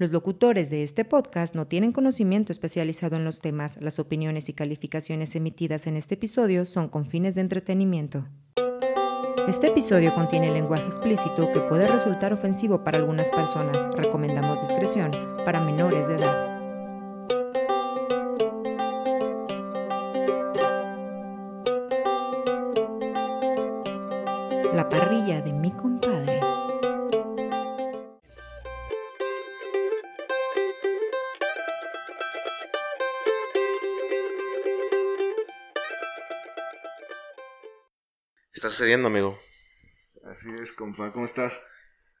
Los locutores de este podcast no tienen conocimiento especializado en los temas. Las opiniones y calificaciones emitidas en este episodio son con fines de entretenimiento. Este episodio contiene lenguaje explícito que puede resultar ofensivo para algunas personas. Recomendamos discreción para menores de edad. Sucediendo, amigo? Así es, compa, ¿cómo estás?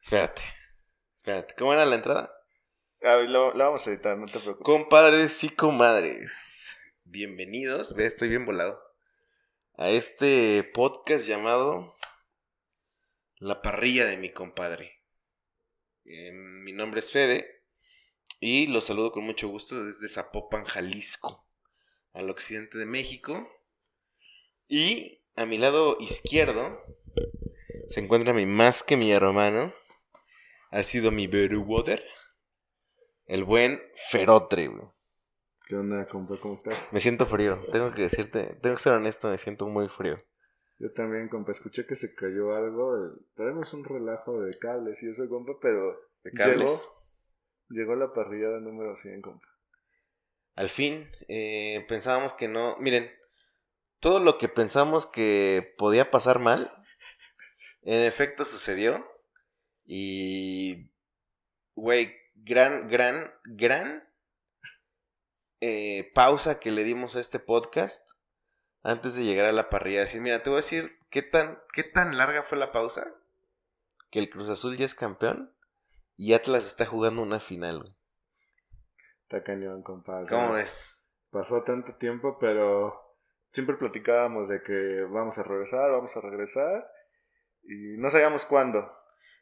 Espérate, espérate. ¿Cómo era la entrada? A ver, la vamos a editar, no te preocupes. Compadres y comadres, bienvenidos, ve, estoy bien volado, a este podcast llamado La parrilla de mi compadre. Eh, mi nombre es Fede y los saludo con mucho gusto desde Zapopan, Jalisco, al occidente de México. Y a mi lado izquierdo se encuentra mi más que mi hermano. Ha sido mi Water. El buen Ferotre, güey. ¿Qué onda, compa? ¿Cómo estás? Me siento frío. Tengo que decirte, tengo que ser honesto, me siento muy frío. Yo también, compa. Escuché que se cayó algo. Traemos un relajo de cables y eso, compa, pero. ¿De cables? Llegó, llegó la parrillada número 100, compa. Al fin, eh, pensábamos que no. Miren, todo lo que pensamos que podía pasar mal, en efecto sucedió. Y, güey, gran, gran, gran eh, pausa que le dimos a este podcast antes de llegar a la parrilla. Decir, mira, te voy a decir qué tan, qué tan larga fue la pausa que el Cruz Azul ya es campeón y Atlas está jugando una final. Güey. Está cañón, compadre. ¿Cómo ves? Pasó tanto tiempo, pero siempre platicábamos de que vamos a regresar, vamos a regresar, y no sabíamos cuándo.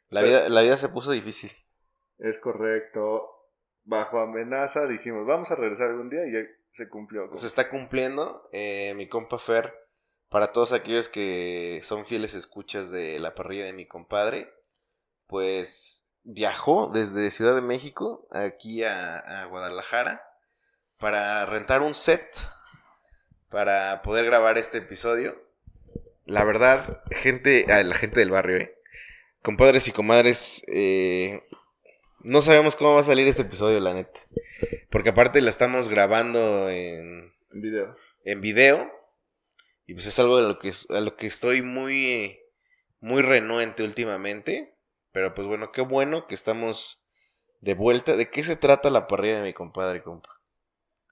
La, vida, la vida se puso difícil. Es correcto. Bajo amenaza dijimos, vamos a regresar algún día y ya se cumplió. Se está cumpliendo. Eh, mi compa Fer, para todos aquellos que son fieles escuchas de la parrilla de mi compadre, pues viajó desde Ciudad de México aquí a, a Guadalajara para rentar un set para poder grabar este episodio. La verdad, gente, la gente del barrio, ¿eh? Compadres y comadres, eh, no sabemos cómo va a salir este episodio, la neta. Porque aparte la estamos grabando en... En video. En video. Y pues es algo de lo que, a lo que estoy muy, muy renuente últimamente. Pero pues bueno, qué bueno que estamos de vuelta. ¿De qué se trata la parrilla de mi compadre, compa?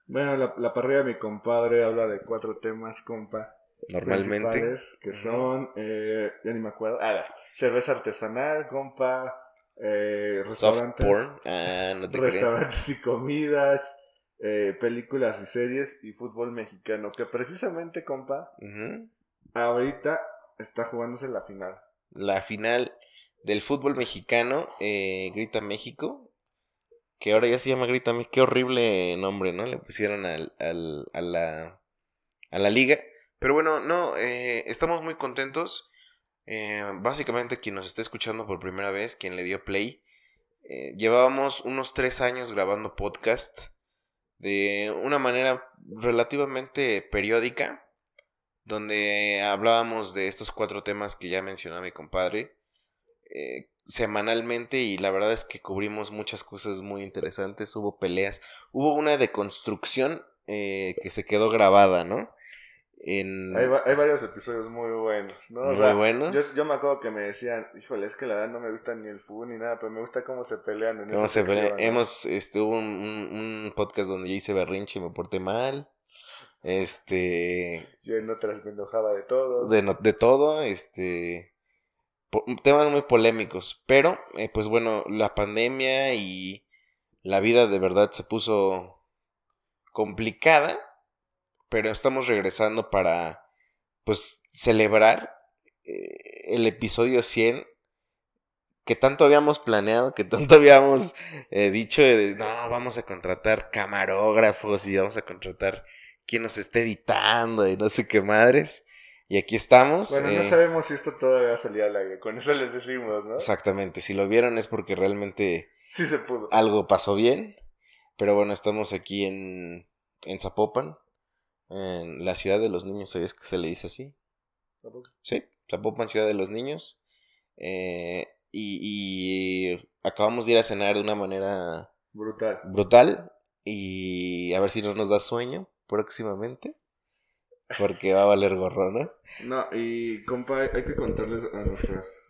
Bueno, la, la parrilla de mi compadre habla de cuatro temas, compa. Normalmente. Que son, eh, ya ni me acuerdo. Ah, cerveza artesanal, compa. Eh, restaurantes, Soft porn. Ah, no te restaurantes y comidas. Eh, películas y series y fútbol mexicano. Que precisamente, compa, ahorita está jugándose la final. La final del fútbol mexicano, eh, Grita México. Que ahora ya se llama Grita México. Qué horrible nombre, ¿no? Le pusieron al, al- a, la, a la liga. Pero bueno, no, eh, estamos muy contentos. Eh, básicamente quien nos está escuchando por primera vez, quien le dio play, eh, llevábamos unos tres años grabando podcast de una manera relativamente periódica, donde hablábamos de estos cuatro temas que ya mencionó mi compadre eh, semanalmente y la verdad es que cubrimos muchas cosas muy interesantes, hubo peleas, hubo una deconstrucción eh, que se quedó grabada, ¿no? En... Hay, va- hay varios episodios muy buenos, ¿no? O Muy sea, buenos. Yo, yo me acuerdo que me decían, híjole, es que la verdad no me gusta ni el fútbol ni nada, pero me gusta cómo se pelean en ¿Cómo se sección, ¿no? Hemos, este, hubo un, un- un podcast donde yo hice berrinche y me porté mal. Este, Yo en otras me enojaba de todo. de, no- de todo, este, temas muy polémicos. Pero, eh, pues bueno, la pandemia y la vida de verdad se puso complicada. Pero estamos regresando para, pues, celebrar eh, el episodio 100 que tanto habíamos planeado, que tanto habíamos eh, dicho no, vamos a contratar camarógrafos y vamos a contratar quien nos esté editando y no sé qué madres. Y aquí estamos. Bueno, no eh, sabemos si esto todavía salía al aire. Con eso les decimos, ¿no? Exactamente. Si lo vieron es porque realmente Sí se pudo. algo pasó bien. Pero bueno, estamos aquí en, en Zapopan, en la ciudad de los niños. ¿Sabías que se le dice así? Sí, Zapopan, ciudad de los niños. Eh, y, y acabamos de ir a cenar de una manera Brutal. brutal. Y a ver si no nos da sueño próximamente. Porque va a valer gorro, ¿no? No, y compa, hay que contarles a nuestras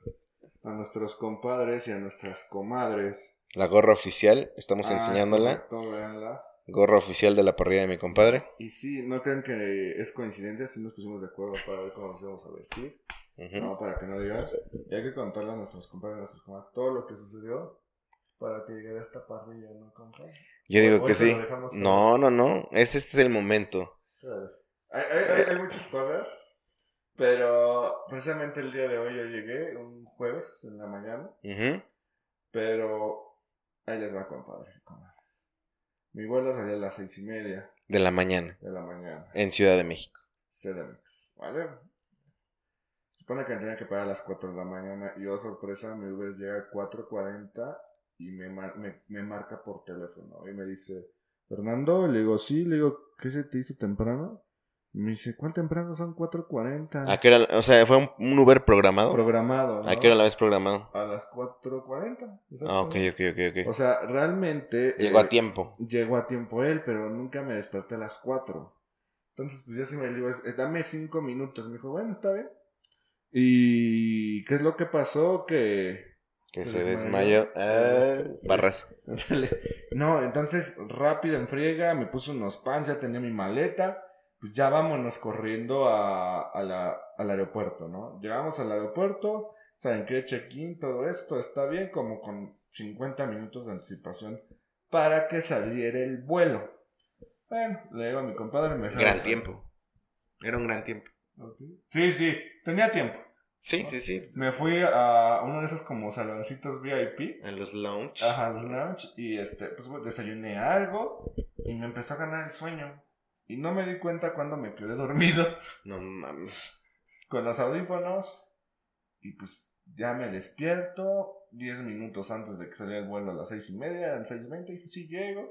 a nuestros compadres y a nuestras comadres. La gorra oficial, estamos Ah, es enseñándola. correcto. Gorra oficial de la parrilla de mi compadre. Y sí, no crean que es coincidencia, sí nos pusimos de acuerdo para ver cómo nos íbamos a vestir. No, para que no digas. Y hay que contarle a nuestros compadres y a nuestras comadres todo lo que sucedió para que llegue a esta parrilla, ¿no, compa? Yo digo que sí. No, no, no. Ese este es el momento. Sí. Hay, hay, hay, muchas cosas, pero precisamente el día de hoy yo llegué, un jueves en la mañana, Ujú. pero ahí les va, compadres y comadres. Mi vuelo salía a las seis y media De la mañana. de la mañana. En Ciudad de México. CDMX, ¿vale? Supone que tenía que pagar a las 4 de la mañana y oh sorpresa, mi Uber llega a 4.40 y me, me, me marca por teléfono y me dice, Fernando, le digo, sí, le digo, ¿qué se te hizo temprano? Me dice, ¿cuál temprano? Son 4.40. ¿A qué hora? O sea, ¿fue un, un Uber programado? Programado. ¿no? ¿A qué hora la vez programado? A las 4.40. Ah, ok, ok, ok, ok. O sea, realmente... Llegó eh, a tiempo. Llegó a tiempo él, pero nunca me desperté a las 4. Entonces, pues ya se me es- dame 5 minutos. Me dijo, bueno, está bien. ¿Y qué es lo que pasó? Que... Que se se, desmayó. Ah, barras. no, entonces rápido en friega, me puse unos pants, ya tenía mi maleta. Pues ya vámonos corriendo a, a la- al aeropuerto, ¿no? Llegamos al aeropuerto, ¿saben qué? Check-in, todo esto está bien, como con 50 minutos de anticipación para que saliera el vuelo. Bueno, le digo a mi compadre, me Gran salir. tiempo. Era un gran tiempo. Sí, sí, tenía tiempo. Sí, sí, sí. Me fui a uno de esos como saloncitos VIP. En los lounge. Ajá, los lounge. Y este, pues desayuné algo y me empezó a ganar el sueño. Y no me di cuenta cuando me quedé dormido No mames. con los audífonos. Y pues ya me despierto 10 minutos antes de que saliera el vuelo a las seis y media, eran seis veinte, dije, sí, llego.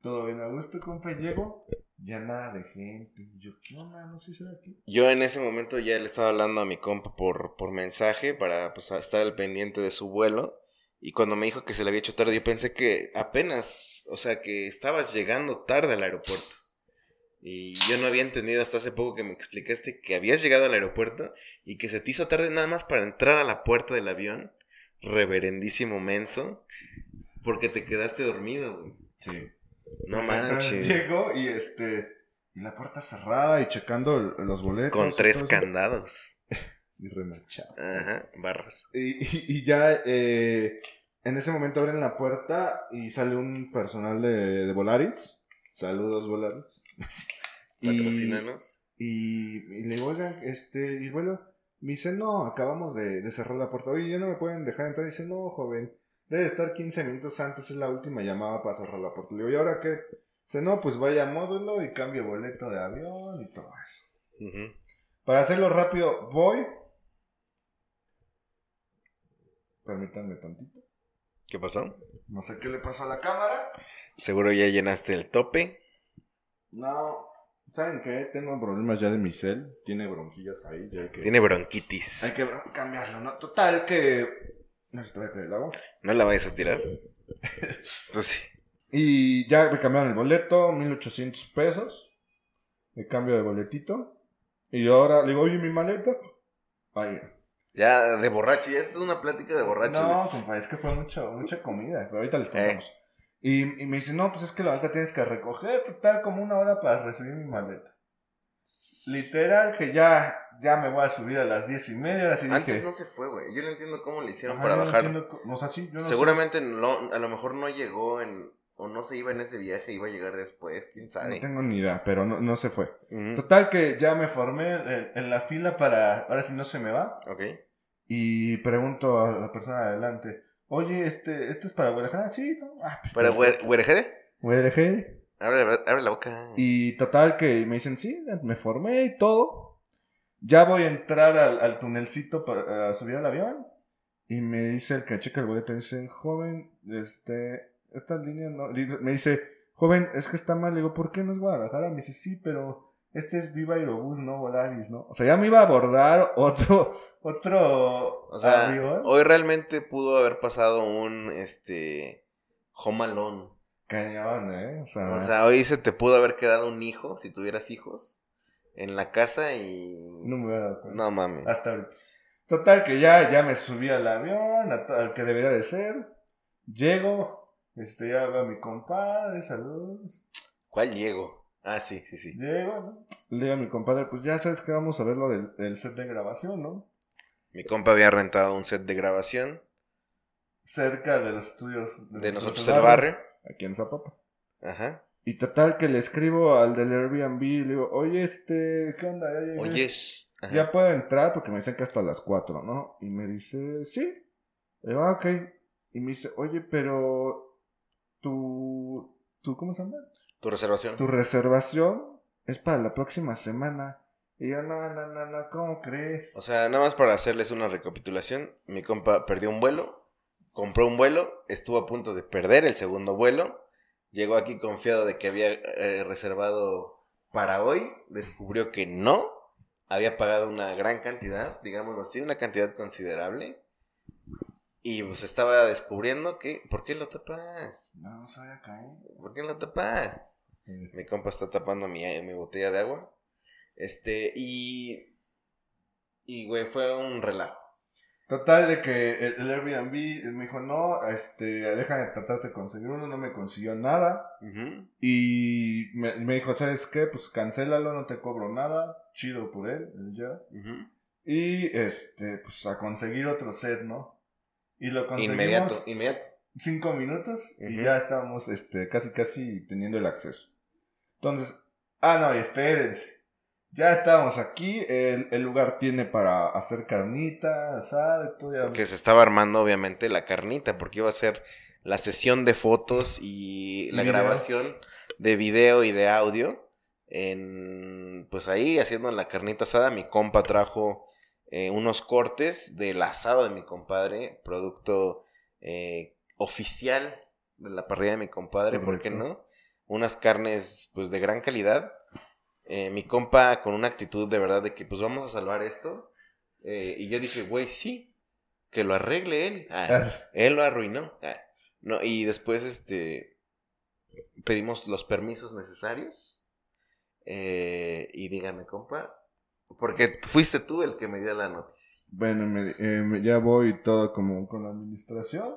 Todo bien a gusto, compa, llego. Ya nada de gente. Yo, ¿qué onda? No sé si será aquí. Yo en ese momento ya le estaba hablando a mi compa por, por mensaje para pues, estar al pendiente de su vuelo. Y cuando me dijo que se le había hecho tarde, yo pensé que apenas, o sea, que estabas llegando tarde al aeropuerto. Y yo no había entendido hasta hace poco que me explicaste que habías llegado al aeropuerto y que se te hizo tarde nada más para entrar a la puerta del avión. Reverendísimo menso. Porque te quedaste dormido, güey. Sí. No manches. Llego y este. Y la puerta cerrada y checando los boletos. Con tres candados. Y remachado. Ajá, barras. Y, y- y ya eh, en ese momento abren la puerta y sale un personal de, de Volaris. Saludos, Volaris. Y- Patrocínanos. Y, y le digo, oigan, este, y bueno, me dice, no, acabamos de, de cerrar la puerta. Oye, ya no me pueden dejar entrar. Y dice, no, joven, debe estar 15 minutos antes, es la última llamada para cerrar la puerta. Le digo, ¿y ahora qué? Dice, no, pues vaya a módulo y cambie boleto de avión y todo eso. Para hacerlo rápido, voy. Permítanme tantito. ¿Qué pasó? No sé qué le pasó a la cámara. Seguro ya llenaste el tope. No, ¿saben qué? Tengo problemas ya de mi cel. Tiene bronquillas ahí. Ya hay que, Tiene bronquitis. hay que cambiarlo, ¿no? Total, que. No se te va a caer el agua. ¿No la vayas a tirar? Pues sí. Y ya me cambiaron el boleto, 1800 pesos. De cambio de boletito. Y ahora le digo, oye, mi maleta. Ahí. Ya de borracho, ya es una plática de borracho. No, compa, es que fue mucho, mucha comida. Pero ahorita les contamos. Y, y me dice, no, pues es que la maleta tienes que recoger. Total, como una hora para recibir mi maleta. Literal, que ya, ya me voy a subir a las diez y media. Ahora sí Antes dije, no se fue, güey. Yo no entiendo cómo le hicieron "Ajá, para no bajar. entiendo o sea, sí, yo no sé". Seguramente no- a lo mejor no llegó en... O no se iba en ese viaje, iba a llegar después, quién No sabe. tengo ni idea, pero no, no se fue. Total que ya me formé en, en la fila para, ahora sí no se me va, Ok. y pregunto a la persona de adelante, oye, este, ¿este es para Guadalajara? Sí, ¿no? Ah, pues, ¿Para Güerejede? Guadalajara. Abre, abre la boca. Y total que me dicen, sí, me formé y todo. Ya voy a entrar al, al tunelcito para subir al avión. Y me dice el que checa el boleto, dice, joven, este, esta línea no... Me dice, joven, es que está mal. Le digo, ¿por qué no es Guadalajara? Me dice, sí, pero este es Viva Aerobús, no Volaris, ¿no? O sea, ya me iba a abordar otro, otro o sea, Hoy realmente pudo haber pasado un, este, jomalón. Cañón, ¿eh? O sea, o sea, hoy se te pudo haber quedado un hijo, si tuvieras hijos, en la casa y... No me hubiera dado cuenta. No mames. Hasta ahorita. Total, que ya, ya me subí al avión, al que debería de ser. Llego, este, ya veo a mi compadre, saludos. ¿Cuál llego? Ah, sí, sí, sí. Le digo a mi compadre, pues ya sabes que vamos a ver lo del, set de grabación, ¿no? Mi compa había rentado un set de grabación. Cerca de los estudios de, nosotros el barrio. Aquí en Zapapa. Ajá. Y total que le escribo al del Airbnb y le digo, oye, este, ¿qué onda? Oye, ya puedo entrar porque me dicen que hasta las 4, ¿no? Y me dice, sí. Y digo, ah, ok. Y me dice, oye, pero tu, tu, ¿cómo se llama? Tu reservación. Tu reservación es para la próxima semana. Y yo, no, no, no, no, ¿cómo crees? O sea, nada más para hacerles una recapitulación, mi compa perdió un vuelo, compró un vuelo, estuvo a punto de perder el segundo vuelo, llegó aquí confiado de que había eh, reservado para hoy, descubrió que no, había pagado una gran cantidad, digamos así, una cantidad considerable. Y pues estaba descubriendo que, ¿por qué lo tapas? No, soy acá, ¿eh? ¿Por qué lo tapas? Mi compa está tapando mi, mi botella de agua. Este, y. Y, güey, fue un relajo. Total, de que el, Airbnb me dijo, no, este, déjame tratar de conseguir uno, no me consiguió nada. Y me, dijo, ¿sabes qué? Pues cancélalo, no te cobro nada. Chido por él, él ya. Y, este, pues a conseguir otro set, ¿no? Y lo conseguimos. Inmediato, inmediato. Cinco minutos y ya estábamos, este, casi, casi teniendo el acceso. Entonces, ah, no, espérense. Ya estábamos aquí, el, lugar tiene para hacer carnita, asada, todo ya. Que se estaba armando obviamente la carnita, porque iba a ser la sesión de fotos y la grabación de video y de audio. En, pues ahí haciendo la carnita asada, mi compa trajo eh, unos cortes del asado de mi compadre, producto eh, oficial de la parrilla de mi compadre, ¿por qué no? Unas carnes pues de gran calidad eh, mi compa con una actitud de verdad de que pues vamos a salvar esto. Y yo dije, güey, sí, que lo arregle él. Ah, ah. él lo arruinó. Ah, no, y después este pedimos los permisos necesarios. Y dígame, compa, porque fuiste tú el que me dio la noticia. Bueno, ya voy todo como con la administración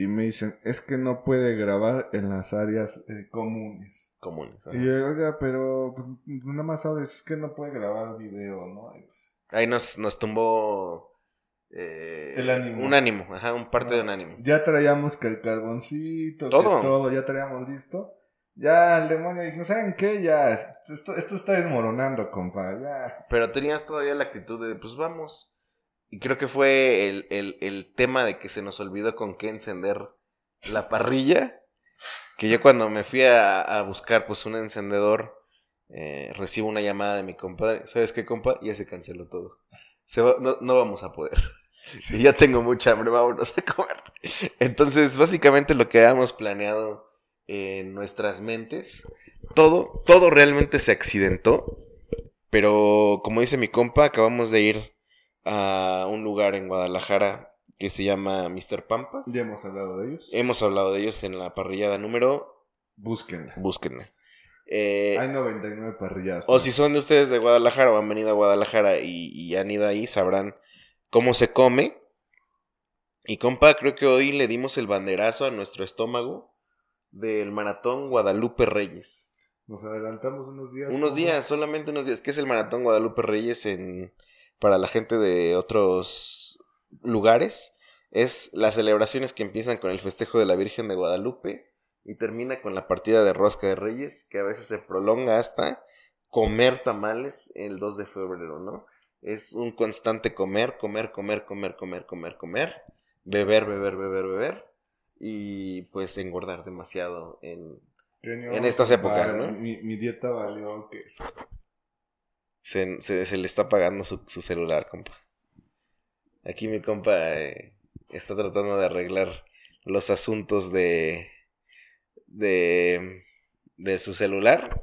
y me dicen, es que no puede grabar en las áreas eh, comunes. Comunes. Y yo, oiga, pero pues, nada más sabes, es que no puede grabar video, ¿no? Pues Ahí nos, nos tumbó eh, el ánimo. un ánimo, ajá, un parte de un ánimo. Ya traíamos que el carboncito, todo, todo ya traíamos listo. Ya el demonio dijo, ¿saben qué? Ya, esto, esto está desmoronando, compa, ya. Pero tenías todavía la actitud de, pues vamos. Y creo que fue el, tema de que se nos olvidó con qué encender la parrilla. Que yo cuando me fui a, buscar pues un encendedor, eh, recibo una llamada de mi compadre. ¿Sabes qué, compa? Ya se canceló todo. Se no, no, vamos a poder. Y ya tengo mucha hambre, vámonos a comer. Entonces, básicamente lo que habíamos planeado en nuestras mentes, todo, todo realmente se accidentó. Pero como dice mi compa, acabamos de ir a un lugar en Guadalajara que se llama Mr. Pampas. Ya hemos hablado de ellos. Hemos hablado de ellos en la parrillada número. Búsquenla. Búsquenla. Eh, Hay 99 parrilladas. O si son de ustedes de Guadalajara o han venido a Guadalajara y, han ido ahí, sabrán cómo se come. Y compa, creo que hoy le dimos el banderazo a nuestro estómago del maratón Guadalupe Reyes. Nos adelantamos unos días. Unos días, solamente unos días. ¿Qué es el maratón Guadalupe Reyes en para la gente de otros lugares es las celebraciones que empiezan con el festejo de la Virgen de Guadalupe y termina con la partida de Rosca de Reyes, que a veces se prolonga hasta comer tamales el 2 de febrero, ¿no? Es un constante comer, comer, comer, comer, comer, comer, comer, beber, beber, beber, beber y pues engordar demasiado en, en estas épocas, ¿no? Mi, mi dieta valió que Se, se- se le está apagando su, su celular, compa. Aquí mi compa eh, está tratando de arreglar los asuntos de, de, de su celular.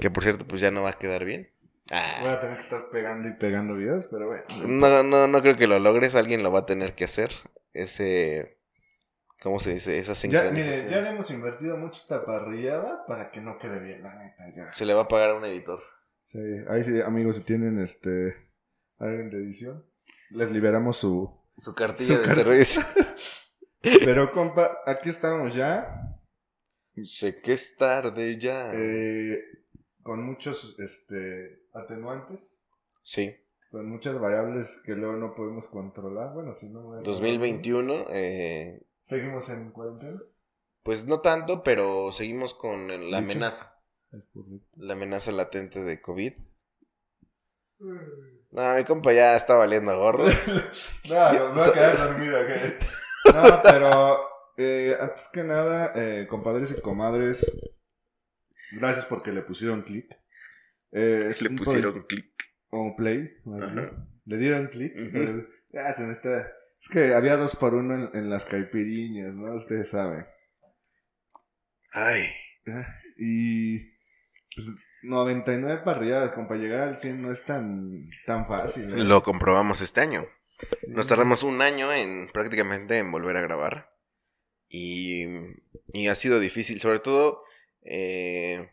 Que por cierto, pues ya no va a quedar bien. Ah, Voy a tener que estar pegando y pegando videos, pero bueno. no, no, no creo que lo logres. Alguien lo va a tener que hacer. Ese. ¿Cómo se dice? Esa Ya, mire, sincronización. ya le hemos invertido mucho esta parrillada para que no quede bien, la neta, ya. Se le va a pagar a un editor. Sí, ahí sí, amigos, si tienen este alguien de edición, les liberamos su... Su cartilla Su de servicio. Pero, compa, aquí estamos ya, sé que es tarde ya. eh, con muchos este, atenuantes, Sí. con muchas variables que luego no podemos controlar. Bueno, si no... bueno, 2021. eh, Seguimos en cuarentena. pues no tanto, pero seguimos con la amenaza. Es correcto. La amenaza latente de COVID. No, mi compa ya está valiendo gordo. No, nos va a quedar dormido. ¿qué? No, pero eh, antes que nada, eh, compadres y comadres, gracias porque le pusieron clic. Eh, Le pusieron clic. O play, más bien. Le dieron clic. Ujú. pero ya se me está... Es que había dos por uno en, en las caipiriñas, ¿no? Ustedes saben. Ay. Y pues 99 parrilladas, como para llegar al 100 no es tan, tan fácil. ¿eh? Lo comprobamos este año. Sí. Nos tardamos un año en prácticamente en volver a grabar. Y, y ha sido difícil, sobre todo eh,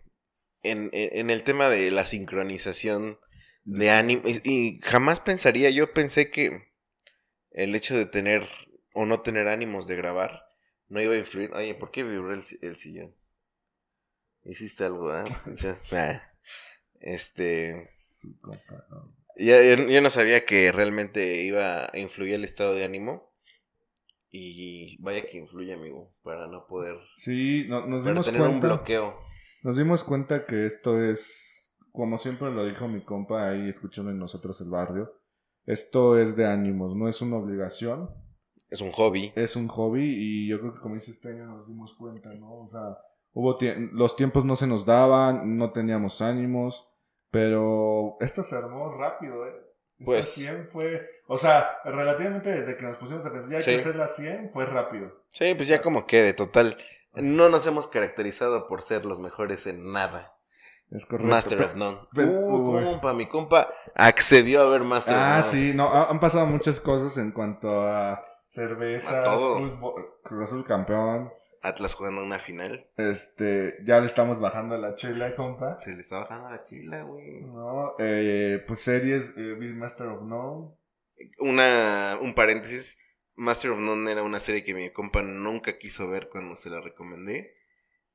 en, en- en el tema de la sincronización de ánimo. Y, y jamás pensaría, yo pensé que el hecho de tener o no tener ánimos de grabar no iba a influir. Oye, ¿por qué vibró el, el sillón? Hiciste algo, ¿eh? Ah. Este. Ya, yo, yo no sabía que realmente iba a influir el estado de ánimo. Y vaya que influye, amigo, para no poder. Sí, no- nos Para dimos tener un cuenta. bloqueo. Nos dimos cuenta que esto es, como siempre lo dijo mi compa ahí escuchando en nosotros el barrio, esto es de ánimos, no es una obligación, Es un hobby. es un hobby y yo creo que como dice este año nos dimos cuenta, ¿no? O sea, hubo tie- los tiempos no se nos daban, no teníamos ánimos, pero esto se armó rápido, ¿eh? Esta Pues- 100 fue, o sea, relativamente desde que nos pusimos a pensar, ya hay Sí. que hacer la 100, fue rápido. Sí, pues ya como quede, total. No nos hemos caracterizado por ser los mejores en nada. Es correcto. Master of None. uh, compa, mi compa accedió a ver Master Ah, of None. sí, no, ha- han pasado muchas cosas en cuanto a cerveza, Cruz Azul campeón. Atlas jugando una final. Este, ya le estamos bajando la chela, compa. Se le está bajando la chila, güey. No, eh, pues series, eh, Master of None. Una, un paréntesis. Master of None era una serie que mi compa nunca quiso ver cuando se la recomendé.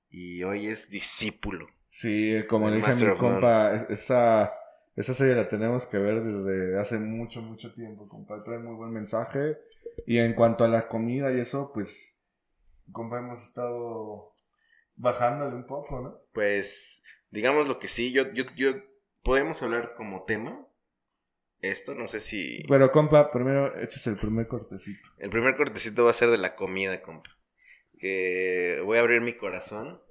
Y hoy es discípulo. Sí, como le dije Master a mi None. compa, es- esa, esa serie la tenemos que ver desde hace mucho, mucho tiempo, compa. Trae muy buen mensaje. Y en cuanto a la comida y eso, pues, compa, hemos estado bajándole un poco, ¿no? Pues, digamos lo que sí, yo, yo, yo, podemos hablar como tema. Esto, no sé si. Pero, compa, primero eches el primer cortecito. El primer cortecito va a ser de la comida, compa. Que voy a abrir mi corazón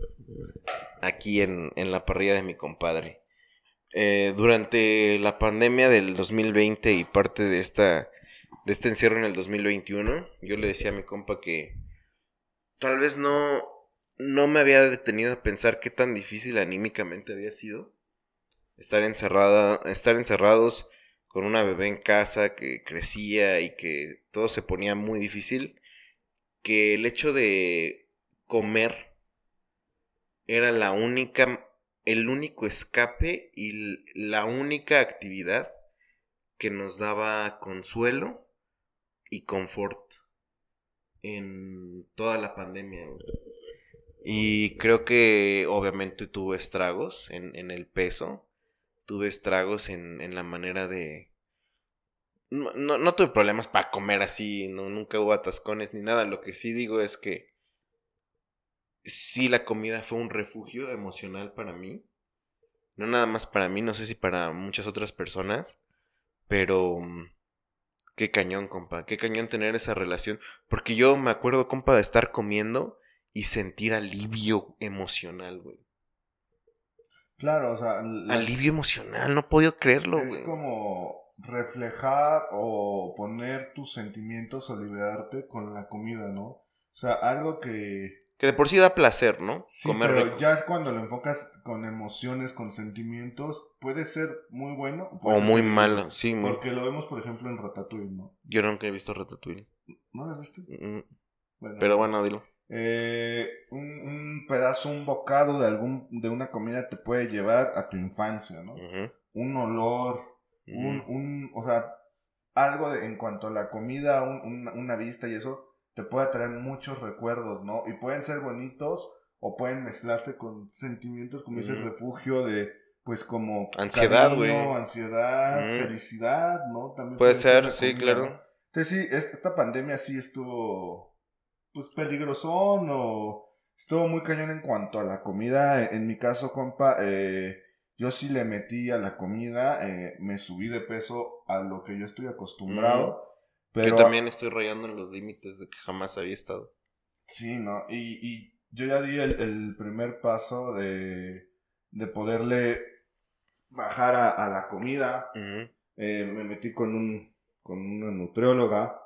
aquí en, en la parrilla de mi compadre. Eh, durante la pandemia del 2020 y parte de esta de este encierro en el 2021, yo le decía a mi compa que tal vez no no me había detenido a pensar qué tan difícil anímicamente había sido estar encerrada, estar encerrados con una bebé en casa que crecía y que todo se ponía muy difícil, que el hecho de comer era la única, el único escape y la única actividad que nos daba consuelo y confort en toda la pandemia. Y creo que obviamente tuvo estragos en, en el peso, tuve estragos en, en la manera de... No, no, no tuve problemas para comer así, no, nunca hubo atascones ni nada. Lo que sí digo es que sí la comida fue un refugio emocional para mí. No nada más para mí, no sé si para muchas otras personas. Pero... mm, Qué cañón, compa. Qué cañón tener esa relación. Porque yo me acuerdo, compa, de estar comiendo y sentir alivio emocional, güey. Claro, o sea... la- Alivio emocional, no he podido creerlo, es güey. como reflejar o poner tus sentimientos o liberarte con la comida, ¿no? O sea, algo que... Que de por sí da placer, ¿no? Sí, Comer pero rico. ya es cuando lo enfocas con emociones, con sentimientos, puede ser muy bueno O muy malo, sí. muy- Porque lo vemos, por ejemplo, en Ratatouille, ¿no? Yo nunca he visto Ratatouille. ¿No lo has visto? Mm, Bueno, Pero bueno, dilo. eh, un, un pedazo, un bocado de algún de una comida te puede llevar a tu infancia, ¿no? Un olor, un, un, o sea, algo de- en cuanto a la comida, un- una- una vista y eso, te puede traer muchos recuerdos, ¿no? Y pueden ser bonitos o pueden mezclarse con sentimientos como ese refugio de, pues como... Ansiedad, güey. Ansiedad, felicidad, ¿no? También Puede ser, sí, comida, claro. ¿no? Entonces sí, es- esta pandemia sí estuvo, pues peligrosón o estuvo muy cañón en cuanto a la comida. En, en mi caso, compa, eh, yo sí le metí a la comida, eh, me subí de peso a lo que yo estoy acostumbrado. Pero Yo también estoy rayando en los límites de que jamás había estado. Sí, ¿no? Y, y yo ya di el, el primer paso de, de poderle bajar a, a la comida. Eh, me metí con, un, con una nutrióloga.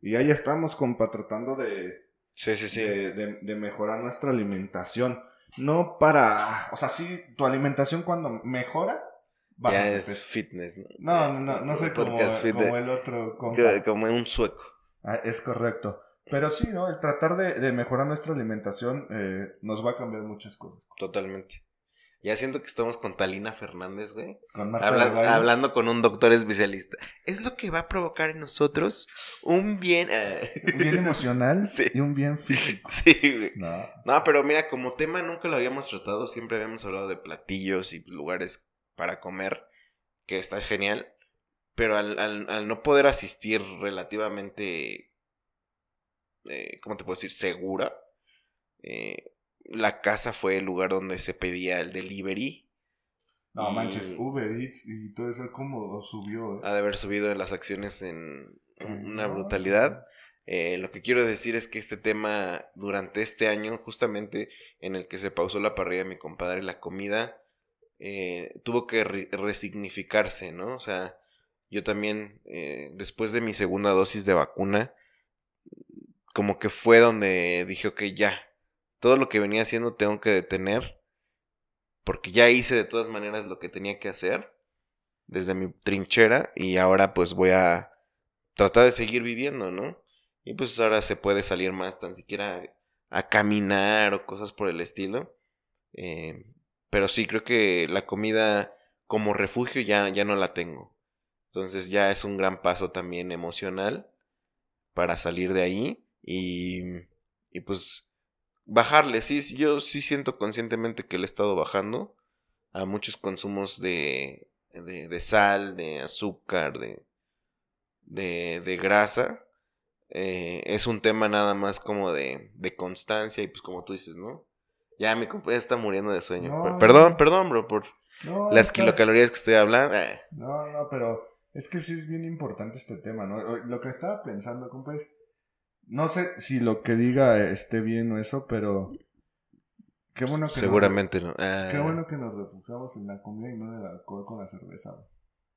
Y ahí estamos, compa, tratando de, Sí, sí, sí. de, de- de mejorar nuestra alimentación. No para... O sea, sí, tu alimentación cuando mejora... bajas ya es fitness, ¿no? No, no, no, no soy como, como el otro compa. Como un sueco. Ah, es correcto. Pero sí, ¿no? El tratar de, de mejorar nuestra alimentación eh, nos va a cambiar muchas cosas. Totalmente. Ya siento que estamos con Talina Fernández, güey. Con Habla- hablando con un doctor especialista. Es lo que va a provocar en nosotros un bien. eh, Un bien emocional Sí. y un bien físico. sí, güey. No. No, pero mira, como tema nunca lo habíamos tratado. Siempre habíamos hablado de platillos y lugares para comer, que está genial. Pero al, al- al no poder asistir relativamente, eh, ¿cómo te puedo decir? Segura. eh, la casa fue el lugar donde se pedía el delivery. No Y- manches, Uber Eats y todo eso, ¿cómo subió? eh? Ha de haber subido las acciones en una brutalidad. Eh, lo que quiero decir es que este tema, durante este año, justamente en el que se pausó la parrilla de mi compadre, la comida, eh, tuvo que re- resignificarse, ¿no? O sea, yo también, eh, después de mi segunda dosis de vacuna, como que fue donde dije, ok, ya, todo lo que venía haciendo tengo que detener, porque ya hice de todas maneras lo que tenía que hacer desde mi trinchera y ahora pues voy a tratar de seguir viviendo, ¿no? Y pues ahora se puede salir más tan siquiera a caminar o cosas por el estilo. Eh, pero sí, creo que la comida como refugio ya, ya no la tengo. Entonces ya es un gran paso también emocional para salir de ahí y, y pues bajarle. Sí, sí, yo sí siento conscientemente que le he estado bajando a muchos consumos de, de, de sal, de azúcar, de, de, de grasa. Eh, es un tema nada más como de, de constancia y pues como tú dices, ¿no? Ya mi compa ya está muriendo de sueño. No, Per- no. perdón, perdón, bro, por No, las kilocalorías que estoy hablando. Eh, No, no, pero es que sí es bien importante este tema, ¿no? Lo que estaba pensando, compa, es... No sé si lo que diga esté bien o eso, pero... Qué bueno que nos- seguramente no. Ah, Qué bueno que nos refugiamos en la comida y no en el alcohol con la cerveza.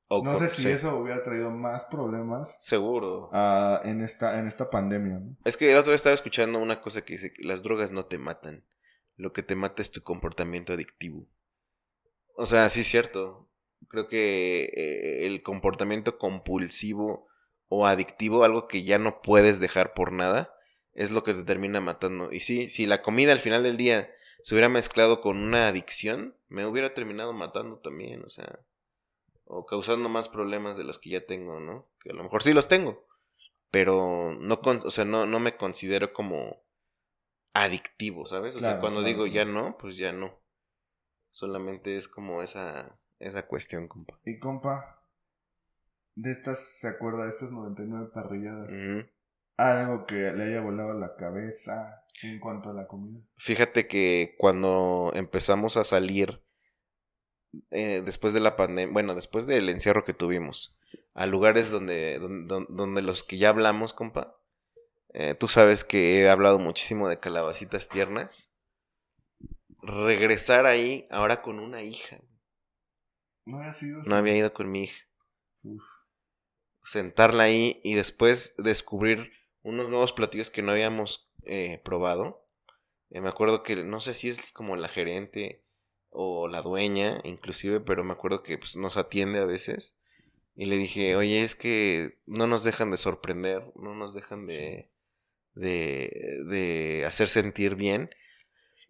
o No con- sé si sí, eso hubiera traído más problemas Seguro. ah, en, esta, en esta pandemia, ¿no? Es que el otro día estaba escuchando una cosa que dice que las drogas no te matan. Lo que te mata es tu comportamiento adictivo. O sea, sí es cierto. Creo que eh, el comportamiento compulsivo o adictivo, algo que ya no puedes dejar por nada, es lo que te termina matando. Y sí, si la comida al final del día se hubiera mezclado con una adicción, me hubiera terminado matando también, o sea, o causando más problemas de los que ya tengo, ¿no? Que a lo mejor sí los tengo, pero no, con, o sea, no, no me considero como adictivo, ¿sabes? O sea, cuando claro, digo ya no, pues ya no. Solamente es como esa, esa cuestión, compa. Y compa, de estas, ¿se acuerda de estas 99 parrilladas? Ujú. Algo que le haya volado la cabeza en cuanto a la comida. Fíjate que cuando empezamos a salir eh, después de la pandemia, bueno, después del encierro que tuvimos, a lugares donde, donde, donde los que ya hablamos, compa, eh, tú sabes que he hablado muchísimo de calabacitas tiernas. regresar ahí ahora con una hija. No había sido. No había ido con mi hija. Sentarla ahí y después descubrir unos nuevos platillos que no habíamos eh, probado. Eh, me acuerdo que no sé si es como la gerente o la dueña, inclusive, pero me acuerdo que pues, nos atiende a veces. Y le dije, oye, es que no nos dejan de sorprender, no nos dejan de, de, de hacer sentir bien.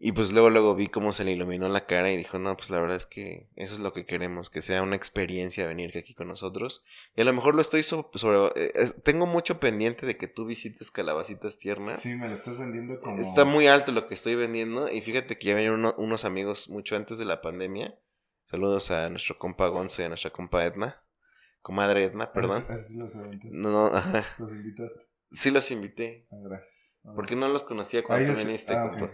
Y pues luego, luego vi cómo se le iluminó la cara y dijo, no, pues la verdad es que eso es lo que queremos, que sea una experiencia venir aquí con nosotros. Y a lo mejor lo estoy sobre... Eh, tengo mucho pendiente de que tú visites Calabacitas Tiernas. Sí, me lo estás vendiendo como... Está muy alto lo que estoy vendiendo y fíjate que ya vinieron unos amigos mucho antes de la pandemia. Saludos a nuestro compa Gonce, a nuestra compa Edna. Comadre Edna, perdón. Así, los no, no, ajá. ¿Los invitaste? Sí los invité. Ah, gracias. Porque no los conocía cuando viniste, ah, compa.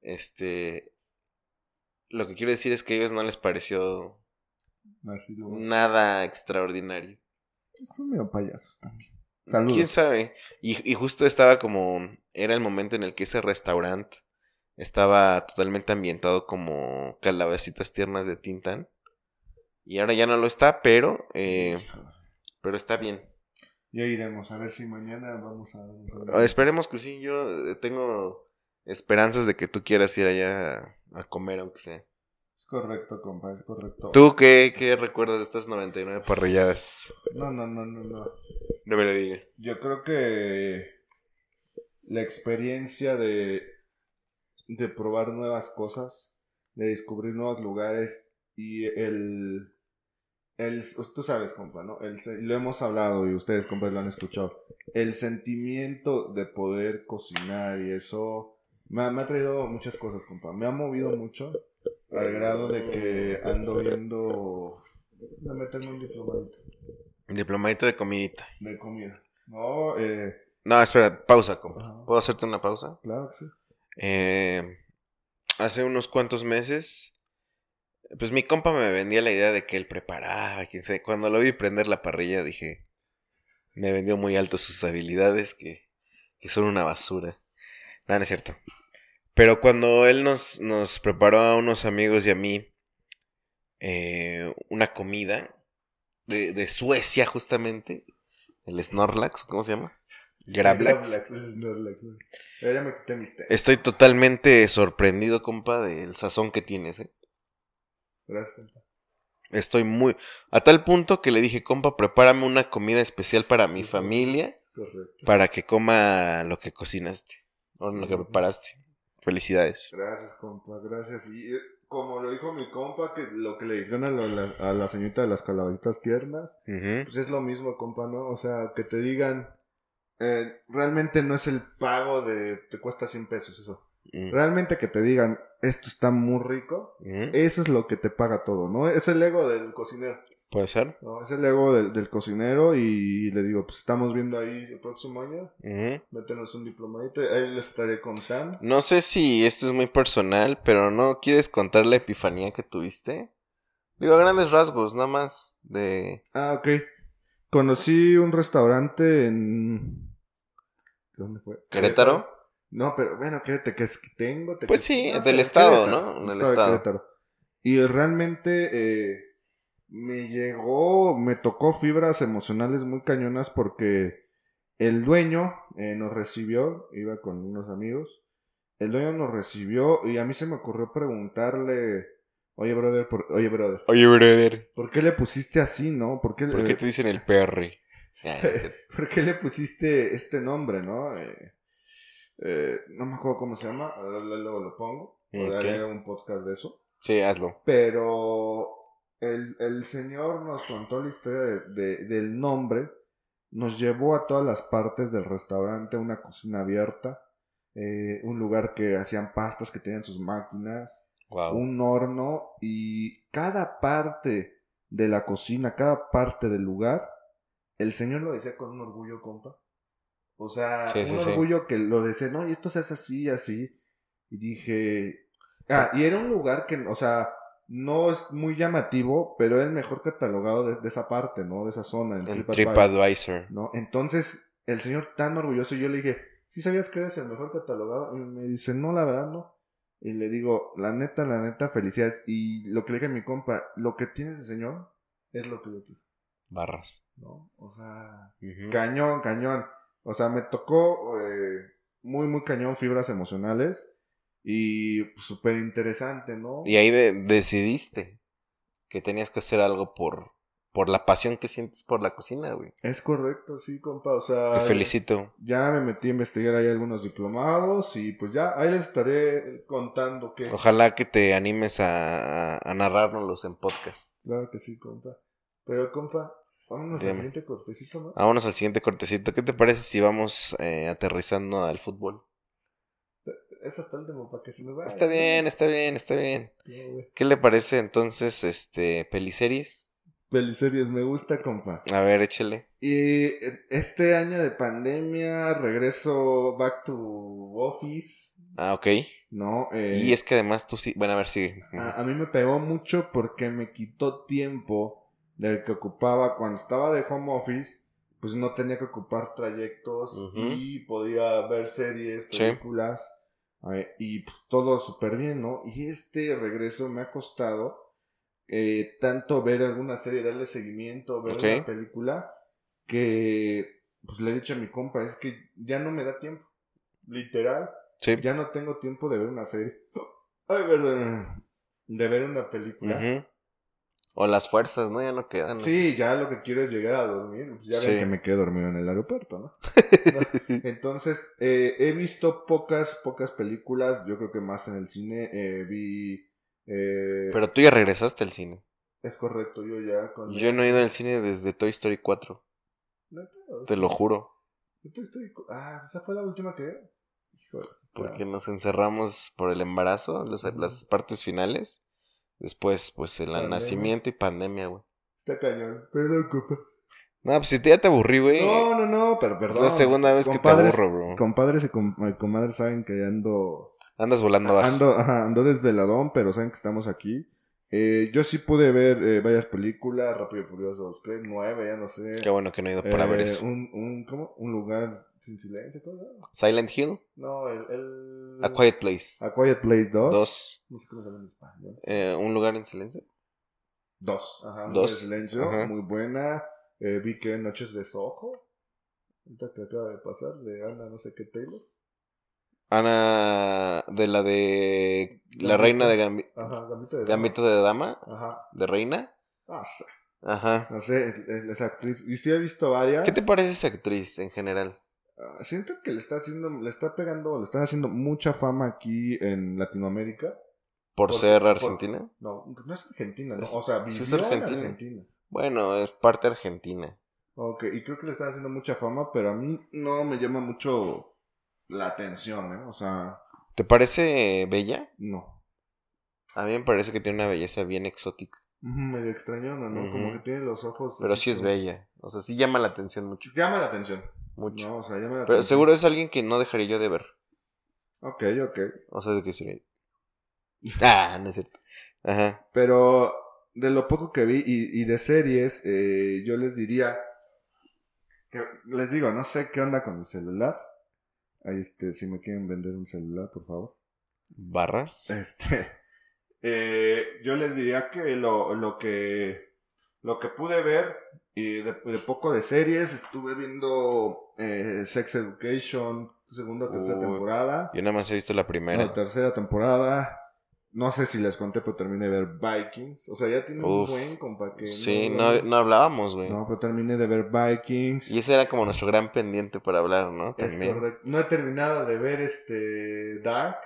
Este. Lo que quiero decir es que a ellos no les pareció nada extraordinario. Son medio payasos también. Saludos. ¿Quién sabe? Y, y, justo estaba como. Era el momento en el que ese restaurante estaba totalmente ambientado como calabacitas tiernas de Tintan. Y ahora ya no lo está, pero. Eh, pero está bien. Ya iremos, a ver si mañana vamos a. A Esperemos que sí. Yo eh, tengo esperanzas de que tú quieras ir allá a, comer, aunque sea. Es correcto, compa, es correcto. ¿Tú qué, qué recuerdas de estas 99 parrilladas? No, no, no, no, no. No me lo digas. Yo creo que la experiencia de, de probar nuevas cosas, de descubrir nuevos lugares y el... El, tú sabes, compa, ¿no? El, lo hemos hablado y ustedes, compa, lo han escuchado. El sentimiento de poder cocinar y eso me ha, traído muchas cosas, compa. Me ha movido mucho al grado de que ando viendo a meterme un diplomadito. Diplomadito de comidita. De comida. No, eh... No, espera, pausa, compa. ¿Puedo hacerte una pausa? Claro que sí. Eh, hace unos cuantos meses, pues mi compa me vendía la idea de que él preparaba, quién sabe. Cuando lo vi prender la parrilla dije, me vendió muy alto sus habilidades que, que son una basura. No, no es cierto. Pero cuando él nos, nos preparó a unos amigos y a mí eh, una comida de, de, Suecia, justamente, el Snorlax, ¿cómo se llama? Grablax. Estoy totalmente sorprendido, compa, del sazón que tienes, ¿eh? Gracias, compa. Estoy muy... A tal punto que le dije, compa, prepárame una comida especial para mi familia. Para que coma lo que cocinaste. O lo que preparaste. Felicidades. Gracias, compa, gracias. Y eh, como lo dijo mi compa, que lo que le dijeron a la, a la señorita de las calabacitas tiernas, pues es lo mismo, compa, ¿no? O sea, que te digan, eh, realmente no es el pago de, te cuesta 100 pesos eso. Mm. Realmente que te digan, esto está muy rico, eso es lo que te paga todo, ¿no? Es el ego del cocinero. Puede ser. No, es el ego del, cocinero y le digo, pues estamos viendo ahí el próximo año. Métenos un diplomadito, ahí les estaré contando. No sé si esto es muy personal, pero ¿no quieres contar la epifanía que tuviste? Digo, a grandes rasgos, nada más de... Ah, ok. Conocí un restaurante en... ¿Dónde fue? ¿Querétaro? No, pero bueno, quédate que es que tengo. pues sí, del estado, ¿no? En el estado. Y realmente... Eh, me llegó, me tocó fibras emocionales muy cañonas porque el dueño eh, nos recibió, iba con unos amigos, el dueño nos recibió y a mí se me ocurrió preguntarle, oye brother, oye brother, oye brother, ¿por qué le pusiste así, no? ¿Por qué, ¿Por qué te dicen el perry? Ah, ¿Por qué le pusiste este nombre, no? Eh, eh, no me acuerdo cómo se llama, luego lo pongo, okay. un podcast de eso. Sí, hazlo. Pero el, el señor nos contó la historia de, del nombre, nos llevó a todas las partes del restaurante, una cocina abierta, eh, un lugar que hacían pastas, que tenían sus máquinas, un horno y cada parte de la cocina, cada parte del lugar, el señor lo decía con un orgullo, compa. O sea, un orgullo que lo decía, no, y esto se hace así, así. Y dije, ah, y era un lugar que, o sea, no es muy llamativo, pero es el mejor catalogado de, esa parte, ¿no? De esa zona. El TripAdvisor. ¿no? Entonces, el señor tan orgulloso, yo le dije, ¿sí sabías que eres el mejor catalogado? Y me dice, no, la verdad no. Y le digo, la neta, la neta, felicidades. Y lo que le dije a mi compa, lo que tiene ese señor es lo que yo quiero, Barras. ¿no? O sea, cañón, cañón. O sea, me tocó eh, muy, muy cañón fibras emocionales y pues, súper interesante, ¿no? Y ahí de- decidiste que tenías que hacer algo por, por la pasión que sientes por la cocina, güey. Es correcto, sí, compa. O sea, Te felicito. ya me metí a investigar ahí algunos diplomados y pues ya, ahí les estaré contando que... Ojalá que te animes a, a narrárnoslos en podcast. Claro que sí, compa. Pero, compa, vámonos al siguiente cortecito, ¿no? Vámonos al siguiente cortecito. ¿Qué te parece si vamos eh, aterrizando al fútbol? Es hasta el último para que se me vaya. Está bien, está bien, está bien. ¿Qué le parece entonces, este, peliseries? Peliseries, me gusta, compa. A ver, échale. Y eh, este año de pandemia, regreso back to office, Ah, ok. ¿no? Eh, Y es que además tú sí. Bueno, a ver, sigue. a, a mí me pegó mucho porque me quitó tiempo del que ocupaba cuando estaba de home office, pues no tenía que ocupar trayectos y podía ver series, Sí. películas, eh, y pues todo súper bien, ¿no? Y este regreso me ha costado eh, tanto ver alguna serie, darle seguimiento, ver Ok. una película, que pues le he dicho a mi compa, es que ya no me da tiempo, literal, Sí. ya no tengo tiempo de ver una serie. Ay, perdón. De ver una película. Ujú. O las fuerzas, ¿no? Ya no quedan. Sí, ya lo que quiero es llegar a dormir. Pues ya Sí. ven que me quedé dormido en el aeropuerto, ¿no? Entonces, eh, he visto pocas, pocas películas. Yo creo que más en el cine. eh, vi. eh, Pero tú ya regresaste al cine. es correcto, yo ya. Con Yo no he ido al cine desde Toy Story 4. ¿Neta? Te lo juro. Estoy- estoy- Ah, esa fue la última que Porque nos encerramos por el embarazo, las partes finales. Después, pues, el Pandemia. nacimiento y pandemia, güey. Está cañón. Perdón, compa. No, pues si te- ya te aburrí, güey. No, no, no, pero es perdón. la segunda vez que te aburro, bro. Compadres y com- eh, comadres saben que ando Andas volando abajo. Ando, ajá, ando desveladón, pero saben que estamos aquí. Eh, yo sí pude ver eh, varias películas, Rápido y Furioso, ¿qué? nueve, ya no sé. Qué bueno que no he ido para Eh, ver eso. Un, un, ¿cómo? Un lugar sin silencio, ¿cómo? Silent Hill, No, el... el... A Quiet Place. A Quiet Place 2. Dos. No sé cómo se llama en español. Eh, un lugar en silencio. Dos. Ajá, un Dos. lugar de silencio, Ajá. muy buena. Eh, vi que Noches de Soho. Ahorita que acaba de pasar, de Ana no sé qué Taylor. Ana, de la de la Gambito. reina de Gambi- Ajá, Gambito de Dama. Gambito de Dama, Ajá. de reina. Ah, sí. Ajá. no sé, es, es- es actriz. Y sí he visto varias. ¿Qué te parece esa actriz en general? Ah, siento que le está haciendo, le está pegando, le están haciendo mucha fama aquí en Latinoamérica. ¿Por, Por- ser por- argentina? No, no es argentina, ¿no? Es- o sea, sí vivió es en argentina. Argentina. Bueno, es parte argentina. Ok, y creo que le están haciendo mucha fama, pero a mí no me llama mucho la atención, ¿eh? O sea, ¿Te parece bella? no. A mí me parece que tiene una belleza bien exótica. Medio extrañona, ¿no? Como Ujú. que tiene los ojos. Pero sí es como- bella. O sea, sí llama la atención mucho. Llama la atención. Mucho. No, o sea, llama la Pero seguro es alguien que no dejaría yo de ver. Ok, ok. O sea, de que sería. Ah, no es cierto. Ajá. Pero de lo poco que vi y, y de series, eh, yo les diría que les digo, no sé qué onda con el celular. Ahí este, si me quieren vender un celular, por favor. Barras. Este, eh, yo les diría que lo, lo que lo que pude ver y de, de poco de series, estuve viendo eh, Sex Education, segunda o tercera temporada. Yo nada más he visto la primera. La tercera temporada. No sé si les conté, pero terminé de ver Vikings. O sea, ya tiene un buen compa que. Sí, no, no hablábamos, güey. No, pero terminé de ver Vikings. Y ese era como nuestro gran pendiente para hablar, ¿no? Es También. correcto. No he terminado de ver este Dark.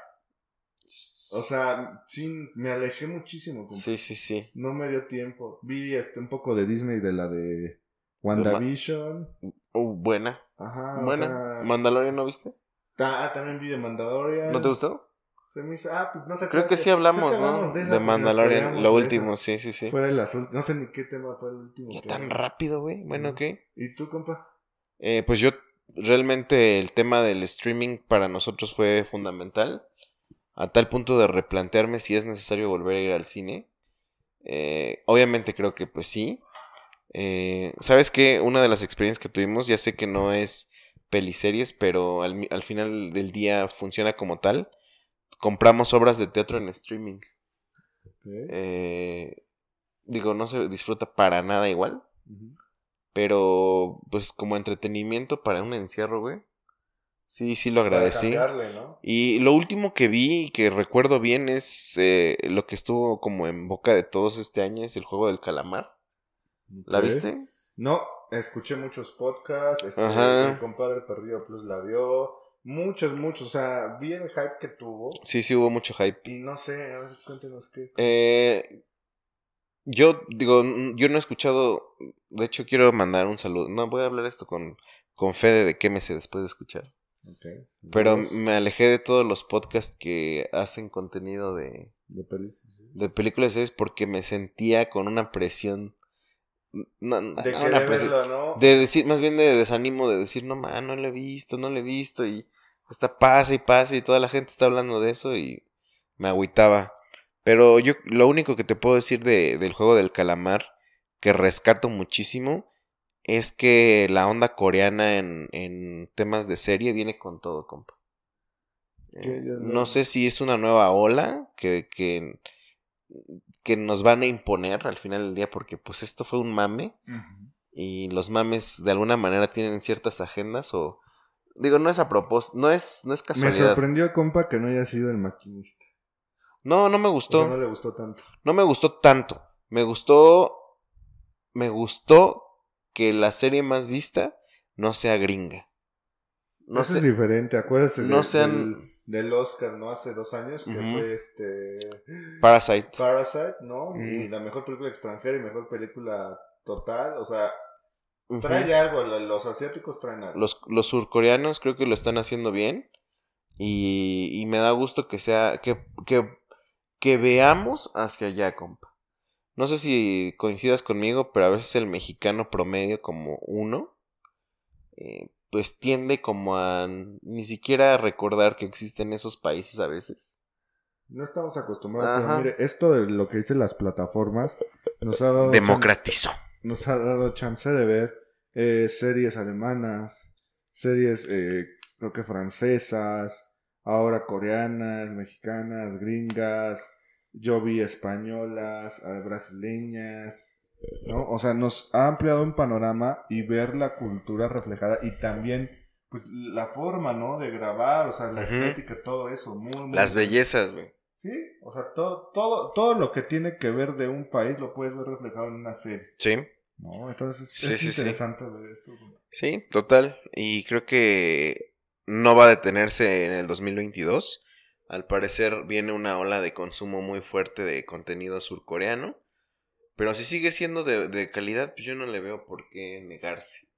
O sea, sí, me alejé muchísimo. compa. Sí, sí, sí. No me dio tiempo. Vi este un poco de Disney de la de WandaVision. Uh, buena. Ajá. o buena. sea, ¿Mandalorian no viste? ta- ah, también vi de Mandalorian. ¿No te gustó? Se me hizo- ah, pues no sé. Creo que sí hablamos, ¿no? de, esa De Mandalorian, lo último, sí, sí, sí. Fue No sé ni qué tema fue el último. Ya tan rápido, güey. Bueno. ¿qué? ¿Y tú, compa? Eh, pues yo realmente el tema del streaming para nosotros fue fundamental. A tal punto de replantearme si es necesario volver a ir al cine. Eh, obviamente creo que pues sí. Eh, ¿Sabes qué? Una de las experiencias que tuvimos, ya sé que no es peliseries, pero al, final del día funciona como tal. compramos obras de teatro en streaming. Eh, digo, no se disfruta para nada igual. Pero, pues, como entretenimiento para un encierro, güey. Sí, sí lo agradecí. Y lo último que vi y que recuerdo bien es eh, lo que estuvo como en boca de todos este año, es el juego del calamar. ¿La viste? No, escuché muchos podcasts, este, Ajá. el compadre Perdido Plus la vio, muchos, muchos, o sea, vi el hype que tuvo Sí, sí hubo mucho hype. y no sé, a ver, cuéntenos qué. Eh, yo digo, yo no he escuchado, de hecho quiero mandar un saludo. No, voy a hablar esto con, con Fede de qué me sé después de escuchar. Pero me alejé de todos los podcasts que hacen contenido de, de sí. de películas es porque me sentía con una presión. No, no, De no, presión- verlo, ¿no? De decir, más bien de desánimo de decir, no, man, no lo he visto, no lo he visto. Y hasta pasa y pasa y toda la gente está hablando de eso y me agüitaba. Pero yo lo único que te puedo decir de, del juego del calamar, que rescato muchísimo, es que la onda coreana en, en temas de serie viene con todo, compa. Eh, no- sé si es una nueva ola que, que, que nos van a imponer al final del día, porque pues esto fue un mame y los mames de alguna manera tienen ciertas agendas o digo no es a propósito no es no es Me casualidad. sorprendió, compa, que no haya sido el maquinista. no no me O gustó sea, no le gustó tanto. no me gustó tanto. Me gustó me gustó que la serie más vista no sea gringa. No Eso sé es diferente, acuérdate no de- sean- del, del Oscar, ¿no? Hace dos años, que fue este... Parasite Parasite, ¿no? Y la mejor película extranjera y mejor película total, o sea, trae algo, lo- los asiáticos traen algo. los, los surcoreanos creo que lo están haciendo bien y, y me da gusto que sea que, que, que veamos hacia allá, compa. No sé si coincidas conmigo, pero a veces el mexicano promedio como uno, eh, pues tiende como a ni siquiera recordar que existen esos países a veces. No estamos acostumbrados, pero mire, esto de lo que dicen las plataformas nos ha dado, Democratizó. chance, nos ha dado chance de ver eh, series alemanas, series eh, creo que francesas, ahora coreanas, mexicanas, gringas, yo vi españolas, eh, brasileñas, ¿no? O sea, nos ha ampliado un panorama y ver la cultura reflejada y también pues la forma, ¿no? De grabar, o sea, la Ujú. estética, todo eso, muy, muy Las bellezas, güey. Sí, o sea, todo, todo, todo lo que tiene que ver de un país lo puedes ver reflejado en una serie, Sí. ¿no? Entonces Sí, es sí, sí. interesante ver esto. Sí, total. Y creo que no va a detenerse en el 2022. Al parecer viene una ola de consumo muy fuerte de contenido surcoreano. Pero si sigue siendo de, de calidad, pues yo no le veo por qué negarse.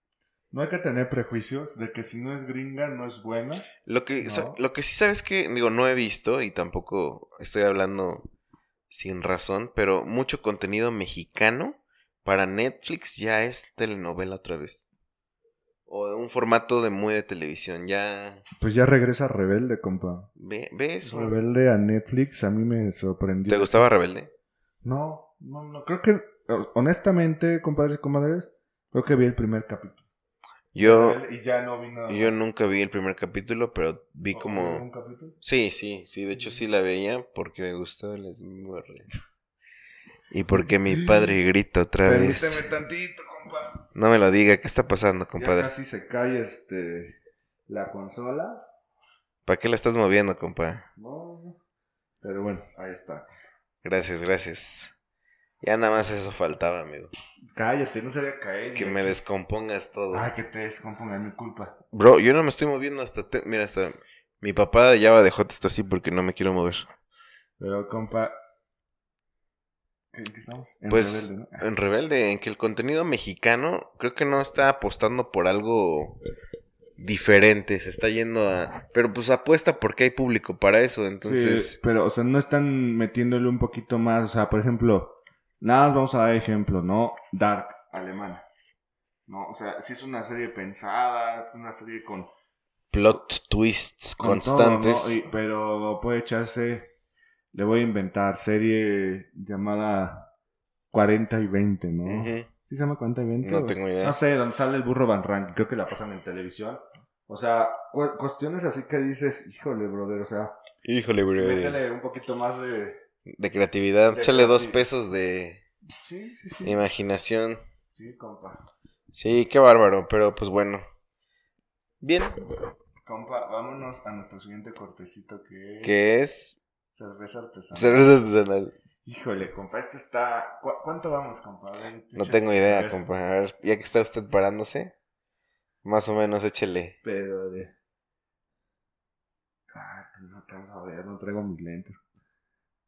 No hay que tener prejuicios de que si no es gringa no es buena. Lo que, No. lo que sí sabes que, digo, no he visto y tampoco estoy hablando sin razón, pero mucho contenido mexicano para Netflix ya es telenovela otra vez. O un formato de muy de televisión. Ya Pues ya regresa Rebelde, compa. ve, ve eso. Rebelde a Netflix a mí me sorprendió. ¿Te gustaba Rebelde? No, no, no. Creo que, honestamente, compadres y comadres, creo que vi el primer capítulo. Yo, Y ya no vi nada yo más. nunca vi el primer capítulo, pero vi ¿O- como... algún capítulo? Sí, sí, sí, de hecho sí la veía porque me gustó el Smurfs. Y porque mi padre grita otra vez. Permíteme tantito, compa. No me lo diga, ¿qué está pasando, Ya compadre? casi se cae este la consola. ¿Para qué la estás moviendo, compa? No, no. Pero bueno, ahí está. Gracias, gracias. Ya nada más eso faltaba, amigo. Cállate, no se había caído. Que me descompongas todo. Ay, que te descomponga, es mi culpa. Bro, yo no me estoy moviendo hasta... te- Mira, hasta... Mi papá ya va de J está así porque no me quiero mover. Pero, compa. ¿Qué, qué estamos? En Pues Rebelde, ¿no? en Rebelde, en que el contenido mexicano creo que no está apostando por algo diferente, se está yendo a... Pero pues apuesta porque hay público para eso, entonces... Sí, pero, o sea, no están metiéndole un poquito más. O sea, por ejemplo, nada más vamos a dar ejemplo, ¿no? Dark, alemana. ¿No? O sea, si es una serie pensada, es una serie con Plot twists con todo, constantes. ¿no? Y- pero puede echarse, le voy a inventar, serie llamada 40 y 20, ¿no? Ujú. ¿Sí se llama 40 y 20? No tengo idea. No sé, donde sale el burro Van Rank, creo que la pasan en televisión. O sea, cu- cuestiones así que dices, híjole, brother, o sea, Híjole, bro. métele un poquito más de... De creatividad. Échale dos pesos de Sí, sí, sí. imaginación. Sí, compa. Sí, qué bárbaro, pero pues bueno. Bien. Compa, vámonos a nuestro siguiente cortecito que es Que es cerveza artesanal. cerveza artesanal. Híjole, compa, esto está... ¿cu- ¿Cuánto vamos, compa? Ver, No tengo idea, compa. A ver, ya que está usted parándose, más o menos échele. Pero de... Ah, no alcanzo a ver, no traigo mis lentes.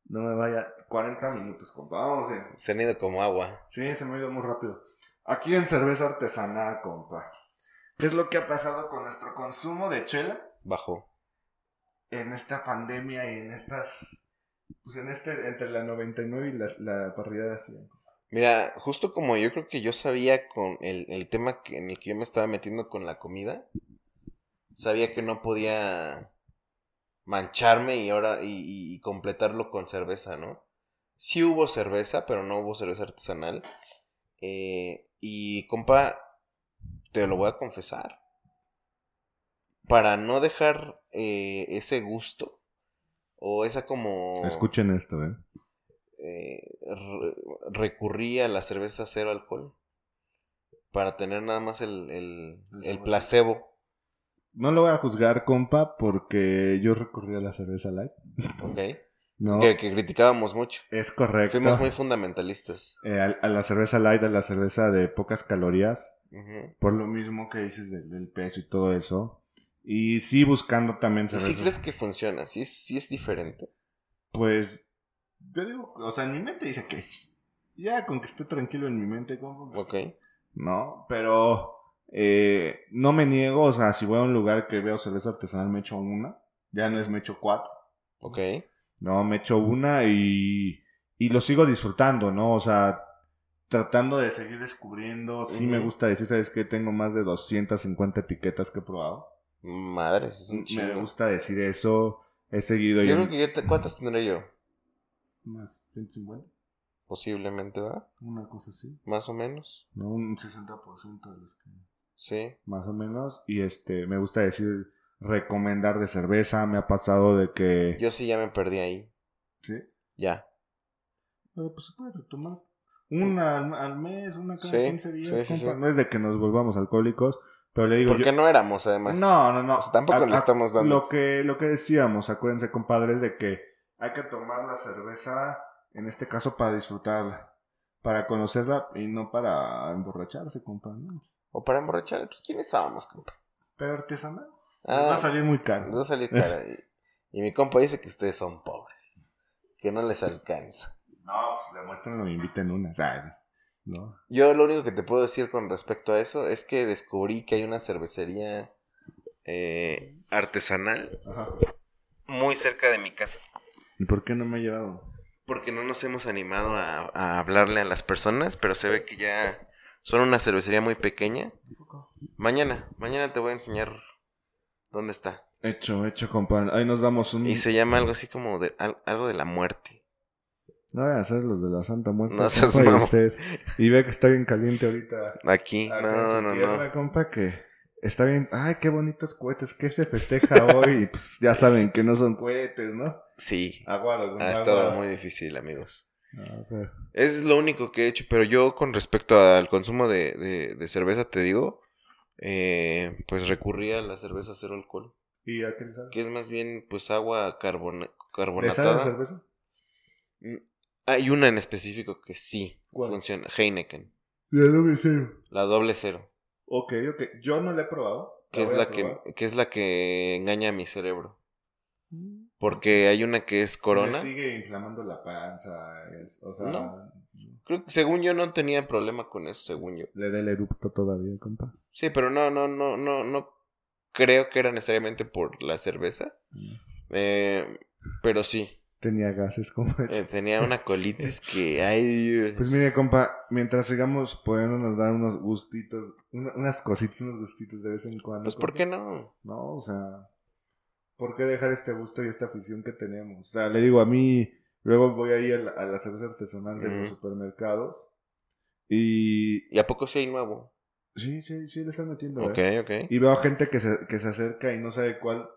No me vaya... 40 minutos, compa. Vamos en... Se han ido como agua. Sí, se me ha ido muy rápido. Aquí en cerveza artesanal, compa. ¿Qué es lo que ha pasado con nuestro consumo de chela Bajo. en esta pandemia y en estas... Pues en este, entre la 99 y la, la parrilla de 100. Mira, justo como yo creo que yo sabía con el, el tema que, en el que yo me estaba metiendo con la comida, sabía que no podía mancharme y ahora y, y- y completarlo con cerveza, ¿no? Sí hubo cerveza, pero no hubo cerveza artesanal. Eh, y compa, te lo voy a confesar. Para no dejar eh, ese gusto o esa como Escuchen esto, ¿eh? eh, re- recurrí a la cerveza cero alcohol para tener nada más el, el, el placebo. No lo voy a juzgar, compa, porque yo recurrí a la cerveza light. ¿Ok? No, Que, que criticábamos mucho. es correcto. Fuimos muy fundamentalistas. Eh, a, a la cerveza light, a la cerveza de pocas calorías, por lo mismo que dices del, del peso y todo eso. Y sí buscando también ¿Y cerveza. si crees que funciona? ¿Sí es, sí es diferente? Pues, yo digo, o sea, en mi mente dice que sí. Ya, con que esté tranquilo en mi mente, compa. Ok. No, pero eh, no me niego, o sea, si voy a un lugar que veo cerveza artesanal, me echo una. Ya no es me echo cuatro. Ok. No, me echo una y, y lo sigo disfrutando, ¿no? O sea, tratando de seguir descubriendo. Sí me gusta decir, ¿sabes qué? Tengo más de 250 etiquetas que he probado. Madres, es un Me chingo. gusta decir eso. He seguido Yo yo. creo que yo te- ¿Cuántas tendré yo? Más 150, Posiblemente, ¿va? una cosa así. Más o menos. No, un 60% de los que... Sí. Más o menos. Y este, me gusta decir, recomendar de cerveza. Me ha pasado de que... Yo sí ya me perdí ahí. Sí. Ya. Pero pues se puede retomar. Una al, al mes, una cada Sí, 15 días, sí, sí. No es de que nos volvamos alcohólicos, pero le digo Porque yo... no éramos, además. No, no, no. Sea, tampoco le estamos dando- Lo que, lo que decíamos, acuérdense, compadres, de que hay que tomar la cerveza, en este caso, para disfrutarla. Para conocerla y no para emborracharse, compa. ¿no? O para emborrachar, pues ¿quiénes estábamos, compa? Pero artesanal. Ah, va a salir muy caro. nos va a salir cara. Y, y mi compa dice que ustedes son pobres. Que no les alcanza. No, pues demuéstrenlo y inviten una, ¿sabes? ¿No? Yo lo único que te puedo decir con respecto a eso es que descubrí que hay una cervecería eh, artesanal Ajá. muy cerca de mi casa. ¿Y por qué no me ha llevado? Porque no nos hemos animado a, a hablarle a las personas, pero se ve que ya son una cervecería muy pequeña. Mañana, mañana te voy a enseñar dónde está. Hecho, hecho, compa. Ahí nos damos un... Y se llama algo así como de al- algo de la muerte. No voy a hacer los de la Santa Muerte. No seas usted- y ve que está bien caliente ahorita. Aquí, no, su no, tierra, no. compa, que está bien. Ay, qué bonitos cohetes. ¿Qué se festeja hoy? Y, pues ya saben que no son cohetes, ¿no? Sí, Aguado, ha estado muy difícil, amigos. No, Es lo único que he hecho, pero yo con respecto al consumo de, de- de cerveza, te digo, eh, pues recurrí a la cerveza cero alcohol, ¿Y a qué le sabe? que es más bien pues agua carbona- ¿Le sabe la carbonatada. cerveza? Mm, Hay una en específico que sí ¿Cuál? funciona, Heineken, De doble cero. la doble cero, Ok, ok. Yo no la he probado. que es la que, que es la que engaña a mi cerebro, Mm. Porque hay una que es Corona. Me sigue inflamando la panza. es- o sea, No. Creo que según yo no tenía problema con eso, según yo. le da el erupto todavía, compa. Sí, pero no, no, no, no, no creo que era necesariamente por la cerveza. Eh, pero sí, Tenía gases como eso. eh, tenía una colitis que, ay Dios. Pues mire, compa, mientras sigamos pudiéndonos dar unos gustitos, una- unas cositas, unos gustitos de vez en cuando. Pues, ¿por compa? qué no? No, o sea, ¿por qué dejar este gusto y esta afición que tenemos? O sea, le digo, a mí, luego voy ahí a la, a la cerveza artesanal de los supermercados y ¿Y a poco sí hay nuevo? Sí, sí, sí, le están metiendo. Ok, ¿eh? ok. Y veo gente que se, que se acerca y no sabe cuál,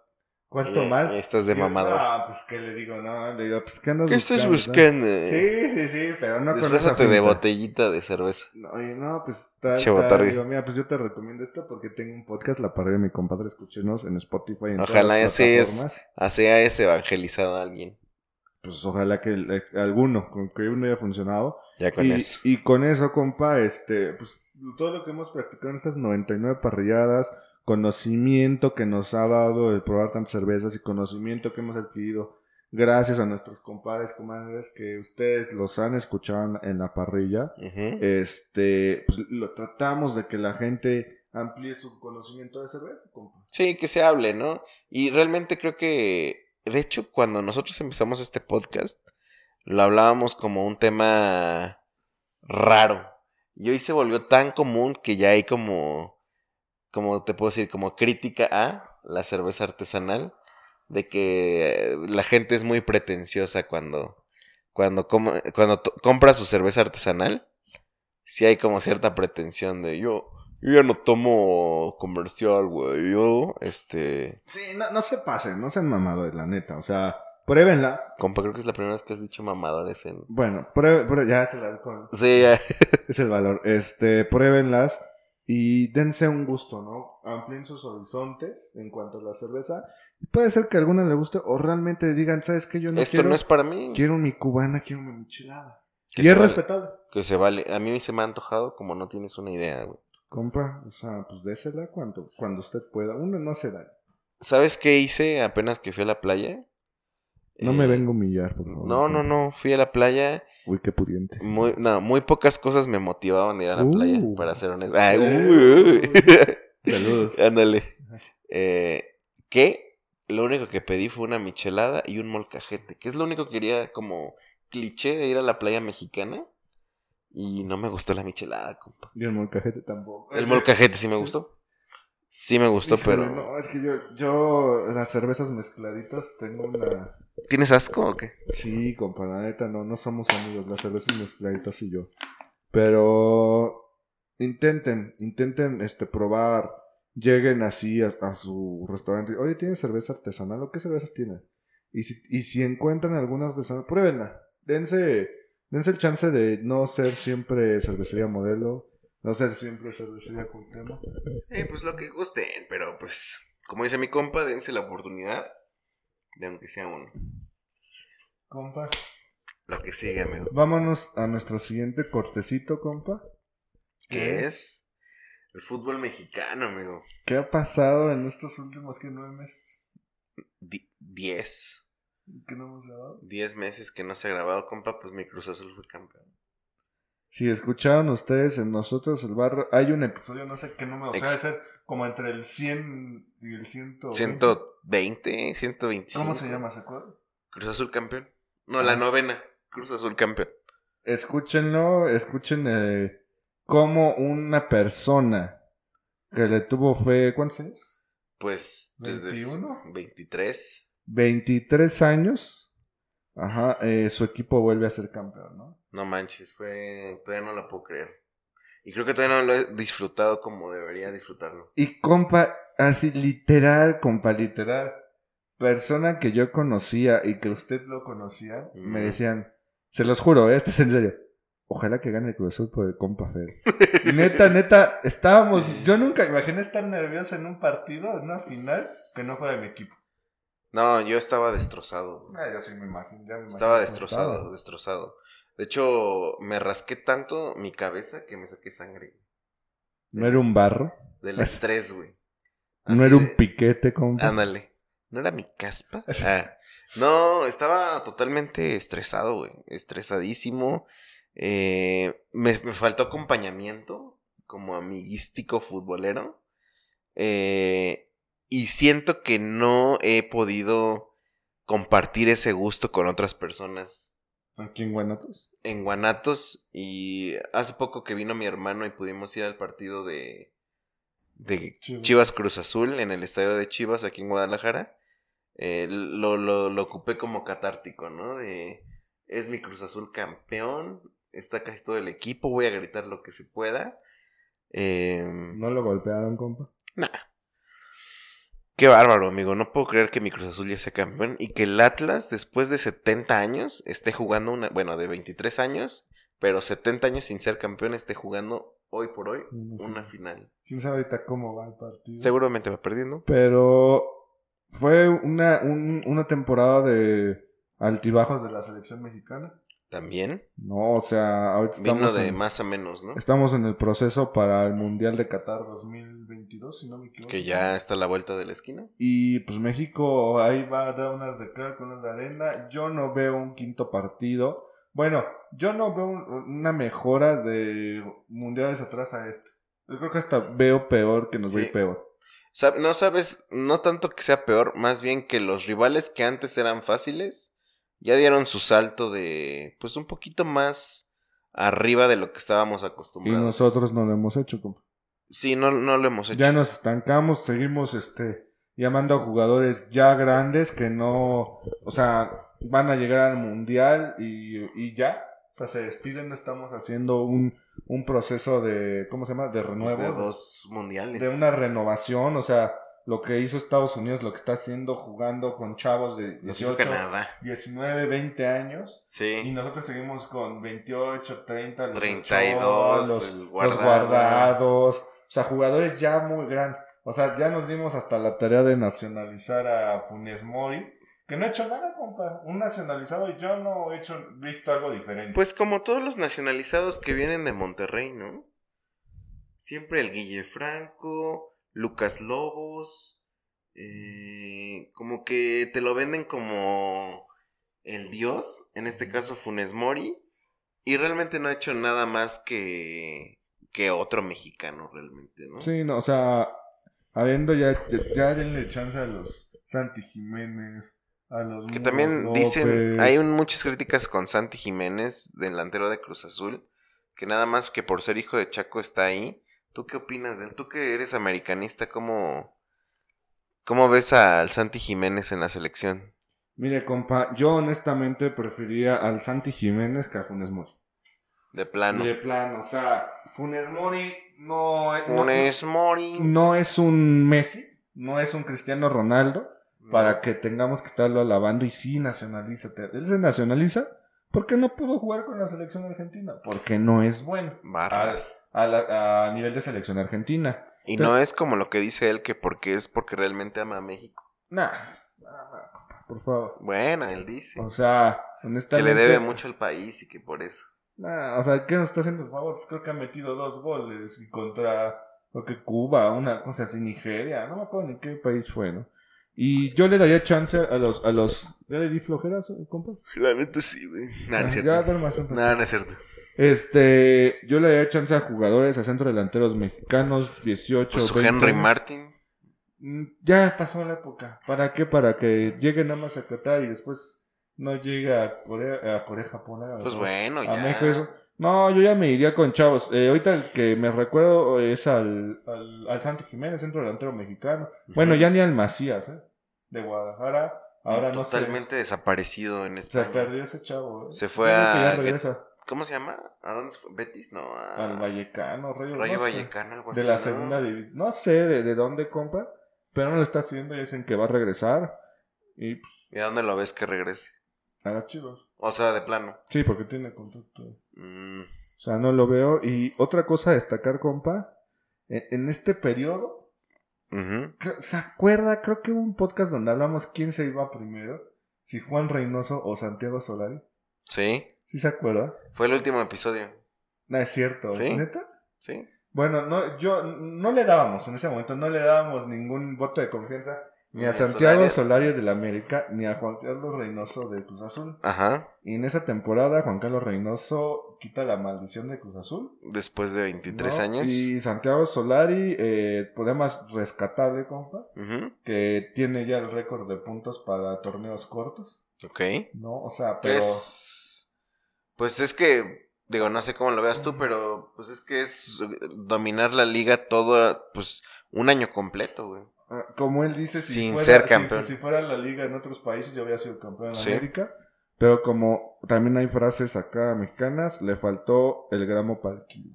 cuál Y- tomar. estás de mamador. No, pues, ¿qué le digo? No, le digo, pues, ¿qué andas ¿Qué estás buscando? buscando? Sí, sí, sí, pero no Disfrázate de botellita de cerveza. No, Oye, no, pues tal, tal, digo, mira, pues yo te recomiendo esto porque tengo un podcast, La Parrilla de mi compadre, escúchenos en Spotify, en Ojalá ese es- plataformas. Así es evangelizado a alguien. Pues ojalá que el- alguno, con que uno haya funcionado. Ya con y, eso. y con eso, compa, este, pues todo lo que hemos practicado en estas 99 parrilladas, conocimiento que nos ha dado el probar tantas cervezas y conocimiento que hemos adquirido gracias a nuestros compadres, comadres, que ustedes los han escuchado en la- parrilla. Este, pues lo tratamos de que la gente amplíe su conocimiento de cerveza, compa. Sí, que se hable, ¿no? Y realmente creo que, de hecho, cuando nosotros empezamos este podcast, lo hablábamos como un tema raro. Y hoy se volvió tan común que ya hay como, como te puedo decir, como crítica a la cerveza artesanal, de que eh, la gente es muy pretenciosa cuando, cuando, cuando compra su cerveza artesanal. Sí hay como cierta pretensión de yo, yo ya no tomo comercial, güey. Yo, este. Sí, no, no se pasen, no sean mamadores, la neta. O sea, pruébenlas. Compa, creo que es la primera vez que has dicho mamadores en. Bueno, prueben, prue- ya es el alcohol. Sí, ya. Es el valor. Este, pruébenlas y dense un gusto, ¿no? Amplíen sus horizontes en cuanto a la cerveza. Y puede ser que a alguna le guste o realmente digan, ¿sabes qué? Yo no Esto quiero, no es para mí. quiero mi cubana, quiero mi michelada. Que y es vale. respetable. Que se vale. A mí se me ha antojado como no tienes una idea, güey. Compa, o sea, pues désela cuando, cuando usted pueda. Uno no se da. ¿Sabes qué hice apenas que fui a la playa? No Eh, me vengo a humillar, por favor. No, no, no. Fui a la playa. Uy, qué pudiente. Muy, no, muy pocas cosas me motivaban a ir a la playa, Uh. para ser honesto. Ay, Eh. Saludos. Ándale. Eh, que lo único que pedí fue una michelada y un molcajete, que es lo único que quería como cliché de ir a la playa mexicana. Y no me gustó la michelada, compa. Y el molcajete tampoco. El molcajete sí me gustó. Sí me gustó, Híjole, pero... No, es que yo, yo, las cervezas mezcladitas, tengo una. ¿Tienes asco o qué? Sí, compa, la neta, no, no somos amigos, las cervezas mezcladitas y yo. Pero intenten, intenten este probar, lleguen así a, a su restaurante. Oye, ¿tiene cerveza artesanal o qué cervezas tiene? Y si, y si encuentran algunas artesanal, pruébenla. Dense, dense el chance de no ser siempre cervecería modelo, no ser siempre cervecería con tema. Eh, pues lo que gusten, pero pues, como dice mi compa, dense la oportunidad de aunque sea uno. Compa. Lo que sigue, amigo. Vámonos a nuestro siguiente cortecito, compa. ¿Qué es? El fútbol mexicano, amigo. ¿Qué ha pasado en estos últimos que nueve meses? Di- diez. ¿Qué no hemos grabado? Diez meses que no se ha grabado, compa, pues mi Cruz Azul fue campeón. Si escucharon ustedes en Nosotros el Barrio, hay un episodio, no sé qué número, o sea, Ex- debe ser como entre el 100 y el 120. 120, 125. ¿Cómo se llama, se acuerdan? Cruz Azul campeón. No, la novena. Cruz Azul campeón. Escúchenlo, escuchen eh, cómo una persona que le tuvo fe, ¿cuántos años? Pues desde 21. 23. 23 años. Ajá, eh, su equipo vuelve a ser campeón, ¿no? No manches, fue. Todavía no la puedo creer. Y creo que todavía no lo he disfrutado como debería disfrutarlo. Y compa, así literal, compa, literal. Persona que yo conocía y que usted lo conocía, me decían, se los juro, ¿eh? esto es en serio. Ojalá que gane el Cruz Azul por el compa Fer. neta, neta, estábamos. Yo nunca imaginé estar nervioso en un partido, en una final, que no fuera de mi equipo. No, yo estaba destrozado. Ah, yo sí me imagino. ya me Estaba destrozado, estaba. destrozado. De hecho, me rasqué tanto mi cabeza que me saqué sangre. No era un barro, Del estrés, güey. no era un piquete, compa. Ándale. ¿No era mi caspa? Ah, no, estaba totalmente estresado, güey. Estresadísimo. Eh, me, me faltó acompañamiento como amiguístico futbolero. Eh, y siento que no he podido compartir ese gusto con otras personas Aquí en Guanatos. en Guanatos. Y hace poco que vino mi hermano y pudimos ir al partido de, de Chivas. Chivas Cruz Azul en el estadio de Chivas aquí en Guadalajara. eh, lo, lo, lo ocupé como catártico, ¿no? De es mi Cruz Azul campeón, está casi todo el equipo, voy a gritar lo que se pueda. Eh, ¿No lo golpearon, compa? nah. Qué bárbaro, amigo. No puedo creer que mi Cruz Azul ya sea campeón y que el Atlas, después de 70 años, esté jugando una. Bueno, de 23 años, pero 70 años sin ser campeón, esté jugando hoy por hoy Una final. ¿Quién sabe ahorita cómo va el partido? Seguramente va perdiendo. Pero fue una, un- una temporada de altibajos de la selección mexicana. También. No, o sea, ahorita Vino estamos, de en, más a menos, ¿no? estamos en el proceso para el Mundial de Qatar 2022, si no me equivoco. Que ya está a la vuelta de la esquina. Y pues México ahí va a dar unas de cal con unas de arena. Yo no veo un quinto partido. Bueno, yo no veo un- una mejora de mundiales atrás a este. Yo creo que hasta veo peor que nos Sí. ve peor. No sabes, no tanto que sea peor, más bien que los rivales que antes eran fáciles ya dieron su salto de, pues un poquito más arriba de lo que estábamos Y acostumbrados. nosotros no lo hemos hecho. compa. Sí, no, no lo hemos hecho. Ya nos estancamos, seguimos este llamando a jugadores ya grandes que no, o sea, van a llegar al mundial y, y ya, o sea, se despiden, estamos haciendo un, un proceso de, ¿cómo se llama? De Pues renuevo. de dos mundiales. de una renovación, o sea, lo que hizo Estados Unidos, lo que está haciendo jugando con chavos de Lo que hizo 18, Canadá. 19, 20 años. Y nosotros seguimos con 28, 30, los 32, Ochoa, los, el los guardado. guardados. O sea, jugadores ya muy grandes. O sea, ya nos dimos hasta la tarea de nacionalizar a Funes Mori. Que no he hecho nada, compa. Un nacionalizado y yo no he hecho, visto algo diferente. Pues como todos los nacionalizados que vienen de Monterrey, ¿no? Siempre el Guille Franco, Lucas Lobos, eh, como que te lo venden como el dios, en este caso Funes Mori, y realmente no ha hecho nada más que, que otro mexicano realmente, ¿no? Sí, no, o sea, habiendo ya, ya, ya denle chance a los Santi Jiménez, a los Que Muros también dicen, hay un- muchas críticas con Santi Jiménez, delantero de Cruz Azul, que nada más que por ser hijo de Chaco está ahí. ¿Tú qué opinas de él? Tú que eres americanista, ¿cómo, cómo ves al Santi Jiménez en la selección? Mire, compa, yo honestamente prefería al Santi Jiménez que a Funes Mori. De plano. De plano, o sea, Funes Mori no, no- Funes Mori. no es un Messi, no es un Cristiano Ronaldo, para que tengamos que estarlo alabando y sí nacionalízate. Él se nacionaliza porque no pudo jugar con la selección argentina, porque no es bueno Barras. a, la- a nivel de selección argentina. Y no es como lo que dice él, que porque es porque realmente ama a México. Nah, nah, por favor. Bueno, él dice. O sea, Que honestamente. le debe mucho al país y que por eso. Nah, o sea, ¿qué nos está haciendo el favor? Creo que ha metido dos goles y contra, creo que Cuba, una cosa así, Nigeria, no me acuerdo ni qué país fue, ¿no? Y yo le daría chance a los, a los, ¿ya le di flojeras, compa? La neta sí, güey. No, no es cierto. un No, es cierto. Este, yo le daría chance a jugadores, a centro delanteros mexicanos, 18, Pues su 20 Henry años. Martin. Mm, Ya pasó la época. ¿Para qué? Para que llegue nada más a Qatar y después no llegue a Corea, a Corea, Japón. a- Pues bueno, a ya. México, eso. No, yo ya me iría con chavos. Eh, ahorita el que me recuerdo es al, al, al Santi Jiménez, centro delantero mexicano. Bueno, ya ni al Macías, ¿eh? De Guadalajara. Ahora no sé. Totalmente desaparecido en Se España. perdió ese chavo. ¿eh? Se fue a-. ¿Cómo se llama? ¿A dónde se fue? ¿Betis? No, a... Al Vallecano, Rayo, Rayo no sé. Vallecano, algo de así, la ¿no? segunda división. No sé de, de dónde compra, pero no lo está haciendo y dicen que va a regresar. Y pues, ¿Y a dónde lo ves que regrese? a los chivos. O sea, de plano. Sí, porque tiene contrato. Mm, O sea, no lo veo. Y otra cosa a destacar, compa, en, en este periodo, ¿se acuerda? Creo que hubo un podcast donde hablamos quién se iba primero, si Juan Reynoso o Santiago Solari. Sí. ¿Sí se acuerda? Fue el último episodio. No es cierto. ¿Sí? ¿Neta? Sí. Bueno, no, yo no le dábamos en ese momento, no le dábamos ningún voto de confianza ni a Santiago Solari. Solari de la América ni a Juan Carlos Reynoso de Cruz Azul. Ajá. Y en esa temporada Juan Carlos Reynoso quita la maldición de Cruz Azul. Después de 23 ¿no? años. Y Santiago Solari, eh, más rescatable, compa, que tiene ya el récord de puntos para torneos cortos, Ok. ¿no? O sea, pero... Pues, pues es que, digo, no sé cómo lo veas tú, pero pues es que es dominar la liga todo, pues, un año completo, güey. Ah, Como él dice, si Sin fuera, ser si- campeón. Si, fuera la liga en otros países, yo había sido campeón en Sí. América. Pero como también hay frases acá mexicanas, le faltó el gramo para el kilo.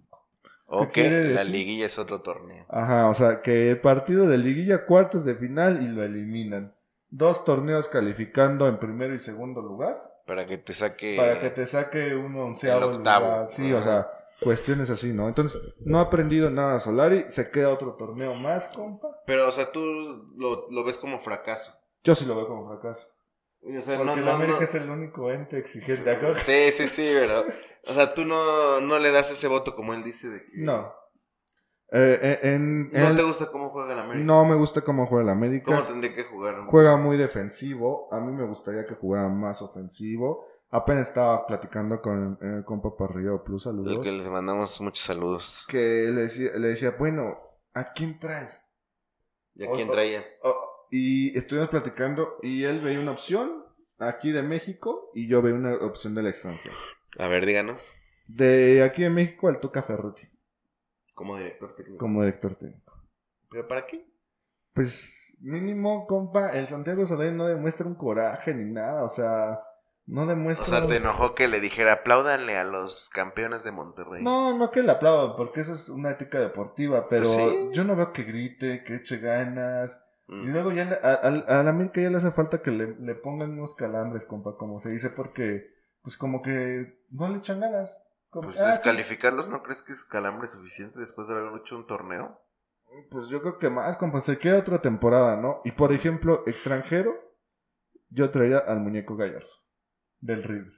O ¿Qué quiere que la liguilla es otro torneo. Ajá, o sea, que el partido de liguilla, cuartos de final y lo eliminan. Dos torneos calificando en primero y segundo lugar Para que te saque. para que te saque un onceavo el octavo. lugar. Sí, o sea, cuestiones así, ¿no? Entonces, no ha aprendido nada Solari, se queda otro torneo más, compa. Pero, o sea, tú lo, lo ves como fracaso. Yo sí lo veo como fracaso. O sea, Porque no, el América no- es el único ente exigente. ¿de acuerdo? Sí, sí, sí, pero. O sea, tú no, no le das ese voto como él dice de que. No. Eh, eh, en, ¿No te gusta cómo juega el América? no me gusta cómo juega el América. ¿Cómo tendría que jugar? Juega muy defensivo. A mí me gustaría que jugara más ofensivo. Apenas estaba platicando con el compa Parrillo Plus, Al saludos. que les mandamos muchos saludos. Que le decía, le decía, bueno, ¿a quién traes? ¿Y a quién traías? Oh, y estuvimos platicando y él veía una opción aquí de México y yo veía una opción del extranjero. A ver, díganos. De aquí de México al Tuca Ferretti Como director técnico. como director técnico. ¿Pero para qué? Pues mínimo, compa, el Santiago Solari no demuestra un coraje ni nada, o sea, no O demuestra... sea, te enojó que le dijera apláudanle a los campeones de Monterrey. No, no que le aplaudan, porque eso es una ética deportiva, pero Pues sí. yo no veo que grite, que eche ganas. Y Mm. luego ya le- a, a- a la América ya le hace falta que le, le pongan unos calambres, compa, como se dice, porque pues como que no le echan ganas. Como, Pues ah, descalificarlos, ¿no crees que es calambre suficiente después de haber hecho un torneo? Pues yo creo que más, compa, se queda otra temporada, ¿no? Y por ejemplo, extranjero, yo traía al muñeco Gallardo, del River.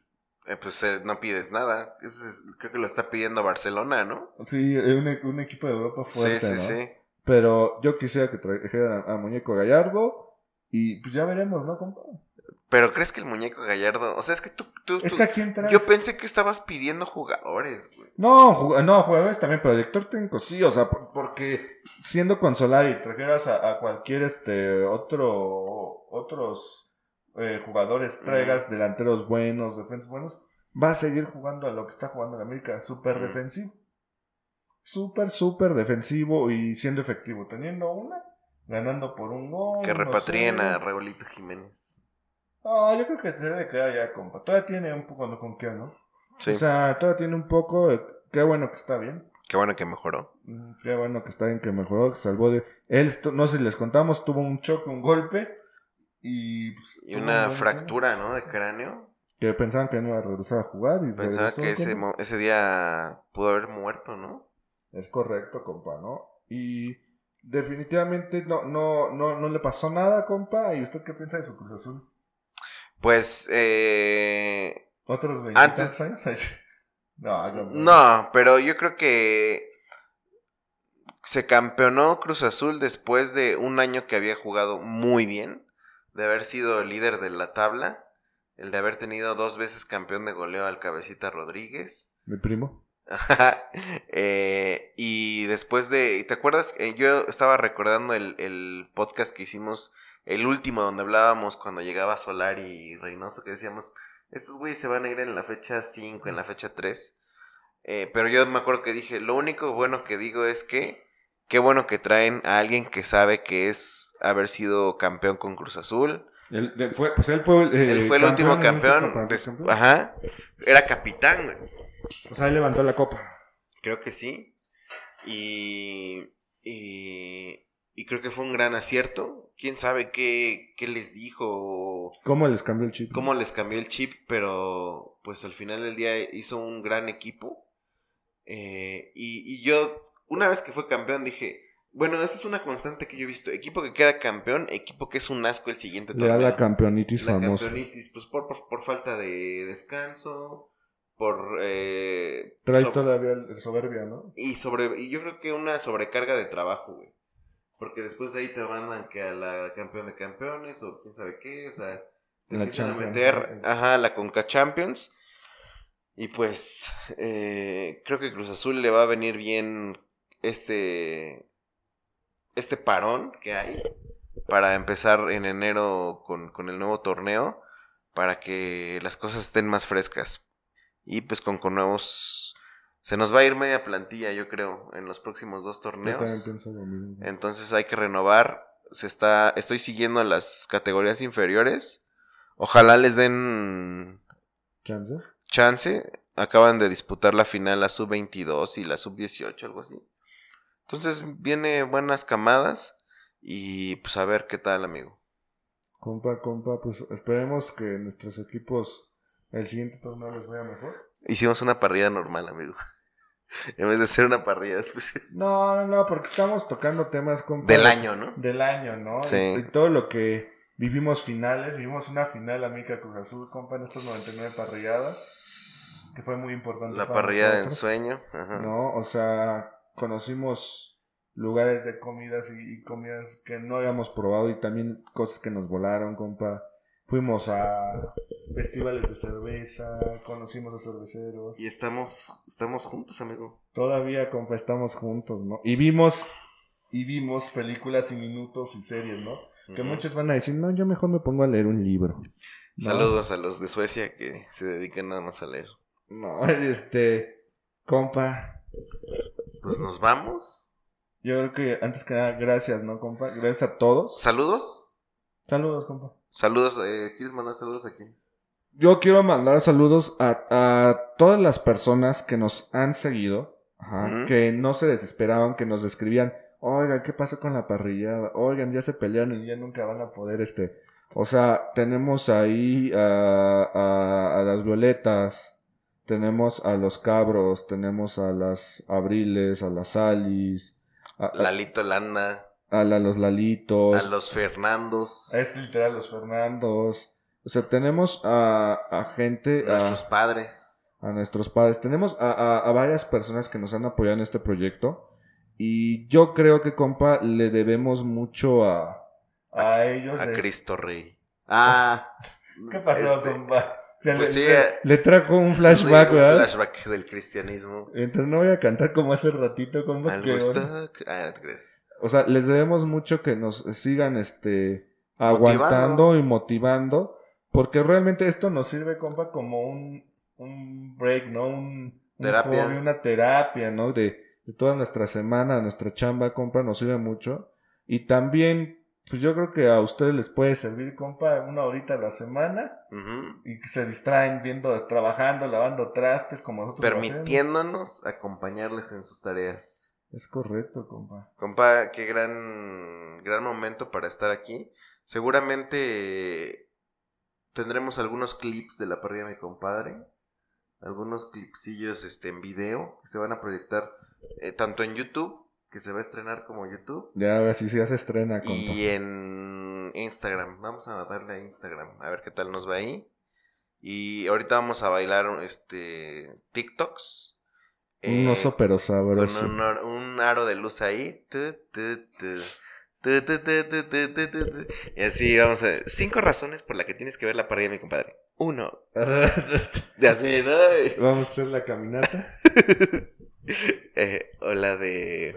Eh, pues eh, no pides nada. Es- creo que lo está pidiendo Barcelona, ¿no? Sí, es un, un equipo de Europa fuerte, sí, sí, ¿no? sí. Pero yo quisiera que trajeran al muñeco Gallardo y pues ya veremos, ¿no, compa? Pero ¿crees que el muñeco Gallardo... O sea, es que tú... tú- Es tú- que a quién traes. Yo pensé que estabas pidiendo jugadores, güey. No, jug- no, jugadores también, pero director técnico sí, o sea, por- porque siendo con Solari trajeras a, a cualquier este otro otros eh, jugadores, traigas delanteros buenos, defensas buenos, va a seguir jugando a lo que está jugando en América, súper defensivo. Súper, súper defensivo y siendo efectivo, teniendo una, ganando por un gol. Que repatrien a cero. Raulito Jiménez. No, yo creo que se debe quedar ya, compa. Todavía tiene un poco no con qué, ¿no? Sí. O sea, todavía tiene un poco, eh, qué bueno que está bien. Qué bueno que mejoró. Qué bueno que está bien, que mejoró, que salvó de... Él, no sé si les contamos, tuvo un choque, un golpe y... pues, Y una fractura, ¿no? De cráneo. Que pensaban que no iba a regresar a jugar y Pensaba regresó, que ese, ese día pudo haber muerto, ¿no? Es correcto, compa, ¿no? Y definitivamente no, no, no, no le pasó nada, compa. ¿Y usted qué piensa de su Cruz Azul? Pues, eh... ¿Otros 20 Antes- años? No, no, No, pero yo creo que se campeonó Cruz Azul después de un año que había jugado muy bien, de haber sido el líder de la tabla, el de haber tenido dos veces campeón de goleo al Cabecita Rodríguez. Mi primo. Eh, y después de, ¿te acuerdas? Eh, yo estaba recordando el, el podcast que hicimos, el último donde hablábamos cuando llegaba Solari y Reynoso, que decíamos, estos güeyes se van a ir en la fecha 5, en la fecha 3. Eh, pero yo me acuerdo que dije, lo único bueno que digo es que, qué bueno que traen a alguien que sabe que es haber sido campeón con Cruz Azul. Él, de- fue, pues él fue, eh, Él fue el último campeón. ajá. Era capitán, güey. O sea, él levantó la copa. Creo que sí. Y, y, y creo que fue un gran acierto. Quién sabe qué, qué les dijo ¿Cómo les cambió el chip? cómo les cambió el chip, pero pues al final del día hizo un gran equipo. Eh, y, y yo, una vez que fue campeón, dije, bueno, esa es una constante que yo he visto. Equipo que queda campeón, equipo que es un asco el siguiente Le da torneo. la campeonitis La famosa. campeonitis, pues por, por, por falta de descanso, por... Eh, Traes so- todavía el soberbia, ¿no? y sobre y yo creo que una sobrecarga de trabajo, güey. Porque después de ahí te mandan que a la campeón de campeones o quién sabe qué, o sea, te La empiezan a meter, ajá, la Conca Champions. Y pues eh, creo que Cruz Azul le va a venir bien este este parón que hay para empezar en enero con, con el nuevo torneo para que las cosas estén más frescas. Y pues con, con nuevos... Se nos va a ir media plantilla, yo creo, en los próximos dos torneos. pienso lo mismo. Entonces hay que renovar. Se está, estoy siguiendo las categorías inferiores. Ojalá les den ¿Chance? chance. acaban de disputar la final la sub-22 y la sub-18, algo así. Entonces viene buenas camadas y pues a ver qué tal, amigo. Compa, compa, pues esperemos que nuestros equipos el siguiente torneo les vaya mejor. Hicimos una parrilla normal, amigo. en vez de ser una parrilla especial. No, no, no, porque estamos tocando temas, compa. Del año, ¿no? Del año, ¿no? Sí. Y, y todo lo que vivimos finales, vivimos una final Amica Cruz Azul, compa, en estas 99 parrilladas, que fue muy importante. La para parrilla de ensueño. Ajá. ¿No? O sea, conocimos lugares de comidas y, y comidas que no habíamos probado y también cosas que nos volaron, compa. Fuimos a festivales de cerveza, conocimos a cerveceros. Y estamos, estamos juntos, amigo. Todavía, compa, estamos juntos, ¿no? Y vimos, y vimos películas y minutos y series, ¿no? Que muchos van a decir, no, yo mejor me pongo a leer un libro. ¿no? Saludos a los de Suecia que se dedican nada más a leer. No, este, compa, Pues nos vamos. yo creo que antes que nada, gracias, ¿no, compa? Gracias a todos. Saludos. Saludos, compa. Saludos. eh, ¿Quieres mandar saludos aquí? Yo quiero mandar saludos a, a todas las personas que nos han seguido, ajá, que no se desesperaban, que nos escribían, oigan, ¿qué pasa con la parrillada? Oigan, ya se pelearon y ya nunca van a poder, este... O sea, tenemos ahí a, a, a las violetas, tenemos a los cabros, tenemos a las abriles, a las alis, a, Lalito Landa. a la- los lalitos. A los Fernandos. Es literal los Fernandos. O sea, tenemos a, a gente, a, Nuestros padres. a nuestros padres. Tenemos a, a- a varias personas que nos han apoyado en este proyecto. Y yo creo que, compa, le debemos mucho a, a ellos. A de- Cristo Rey. Ah. ¿Qué pasó, este, compa? Sea, pues le, sí, le- eh, le trajo un flashback, sí, un ¿verdad? flashback del cristianismo. Entonces no voy a cantar como hace ratito, compa. Algo que- está. Ah, te crees. O sea, les debemos mucho que nos sigan este Motivando. aguantando y motivando. Porque realmente esto nos sirve, compa, como un, un break, ¿no? Un, un Terapia. hobby, una terapia, ¿no? De, de toda nuestra semana, nuestra chamba, compa, nos sirve mucho. Y también, pues yo creo que a ustedes les puede servir, compa, una horita a la semana. Ujú. Y que se distraen viendo, trabajando, lavando trastes, como nosotros. Permitiéndonos acompañarles en sus tareas. Es correcto, compa. Compa, qué gran, gran momento para estar aquí. Seguramente tendremos algunos clips de la parrilla de mi compadre. Algunos clipsillos este, en video que se van a proyectar eh, tanto en YouTube, que se va a estrenar como YouTube, Ya, a ver si ya se estrena, y en Instagram. Vamos a darle a Instagram, a ver qué tal nos va ahí. Y ahorita vamos a bailar este TikToks. Un eh, oso pero sabroso. con un, aro de luz ahí. Tu, tu, tu. Y así vamos a ver. Cinco razones por las que tienes que ver la parrilla de mi compadre. Uno. De así, ¿no? Vamos a hacer la caminata. Eh, o la de.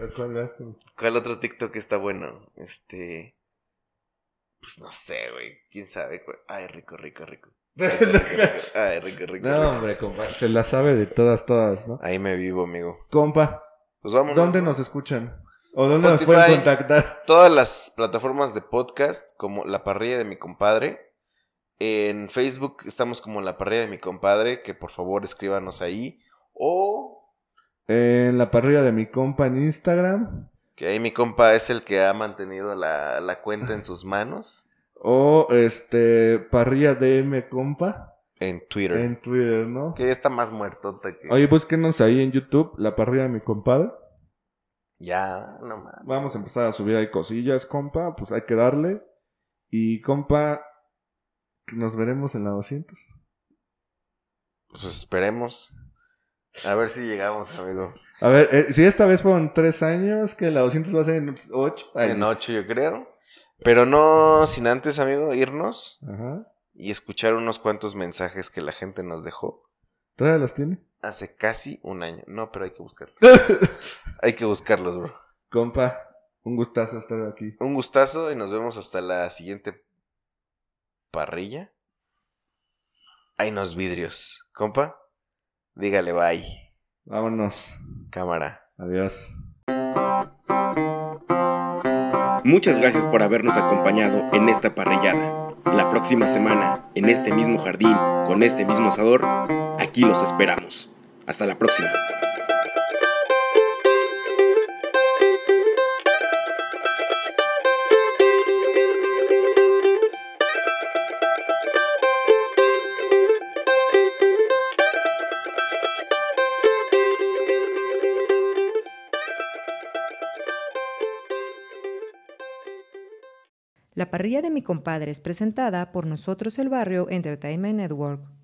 ¿Cuál otro TikTok está bueno? Este. Pues no sé, güey. ¿Quién sabe? cuál? Ay, rico, rico, rico. Rico, rico, rico. Ay, rico, rico. No, hombre, compa. Se la sabe de todas, todas, ¿no? Ahí me vivo, amigo. Compa, Pues vámonos. ¿dónde ¿no? nos escuchan? ¿O dónde nos Spotify. pueden contactar? todas las plataformas de podcast como La Parrilla de mi compadre. En Facebook estamos como La Parrilla de mi compadre, que por favor escríbanos ahí. O En la parrilla de mi compa en Instagram. que ahí mi compa es el que ha mantenido la, la cuenta en sus manos. O este, parrilla DM compa. En Twitter. En Twitter, ¿no? Que ya está más muertota que... Oye, búsquenos ahí en YouTube, la parrilla de mi compadre. Ya, no mames. Vamos a empezar a subir ahí cosillas, compa. Pues hay que darle. Y compa, nos veremos en la 200. Pues esperemos. A ver si llegamos, amigo. A ver, eh, si esta vez fueron tres años, que la 200 va a ser en 8. En ocho, yo creo. Pero no sin antes, amigo, irnos Ajá. y escuchar unos cuantos mensajes que la gente nos dejó. ¿Todavía los tiene? Hace casi un año. No, pero hay que buscarlos. hay que buscarlos, bro. Compa, un gustazo estar aquí. Un gustazo y nos vemos hasta la siguiente parrilla. Hay unos vidrios. Compa, dígale bye. Vámonos. Cámara. Adiós. Muchas gracias por habernos acompañado en esta parrillada. La próxima semana, en este mismo jardín, con este mismo asador, aquí aquí los esperamos. Hasta la próxima. La parrilla de mi compadre es presentada por Nosotros el Barrio Entertainment Network.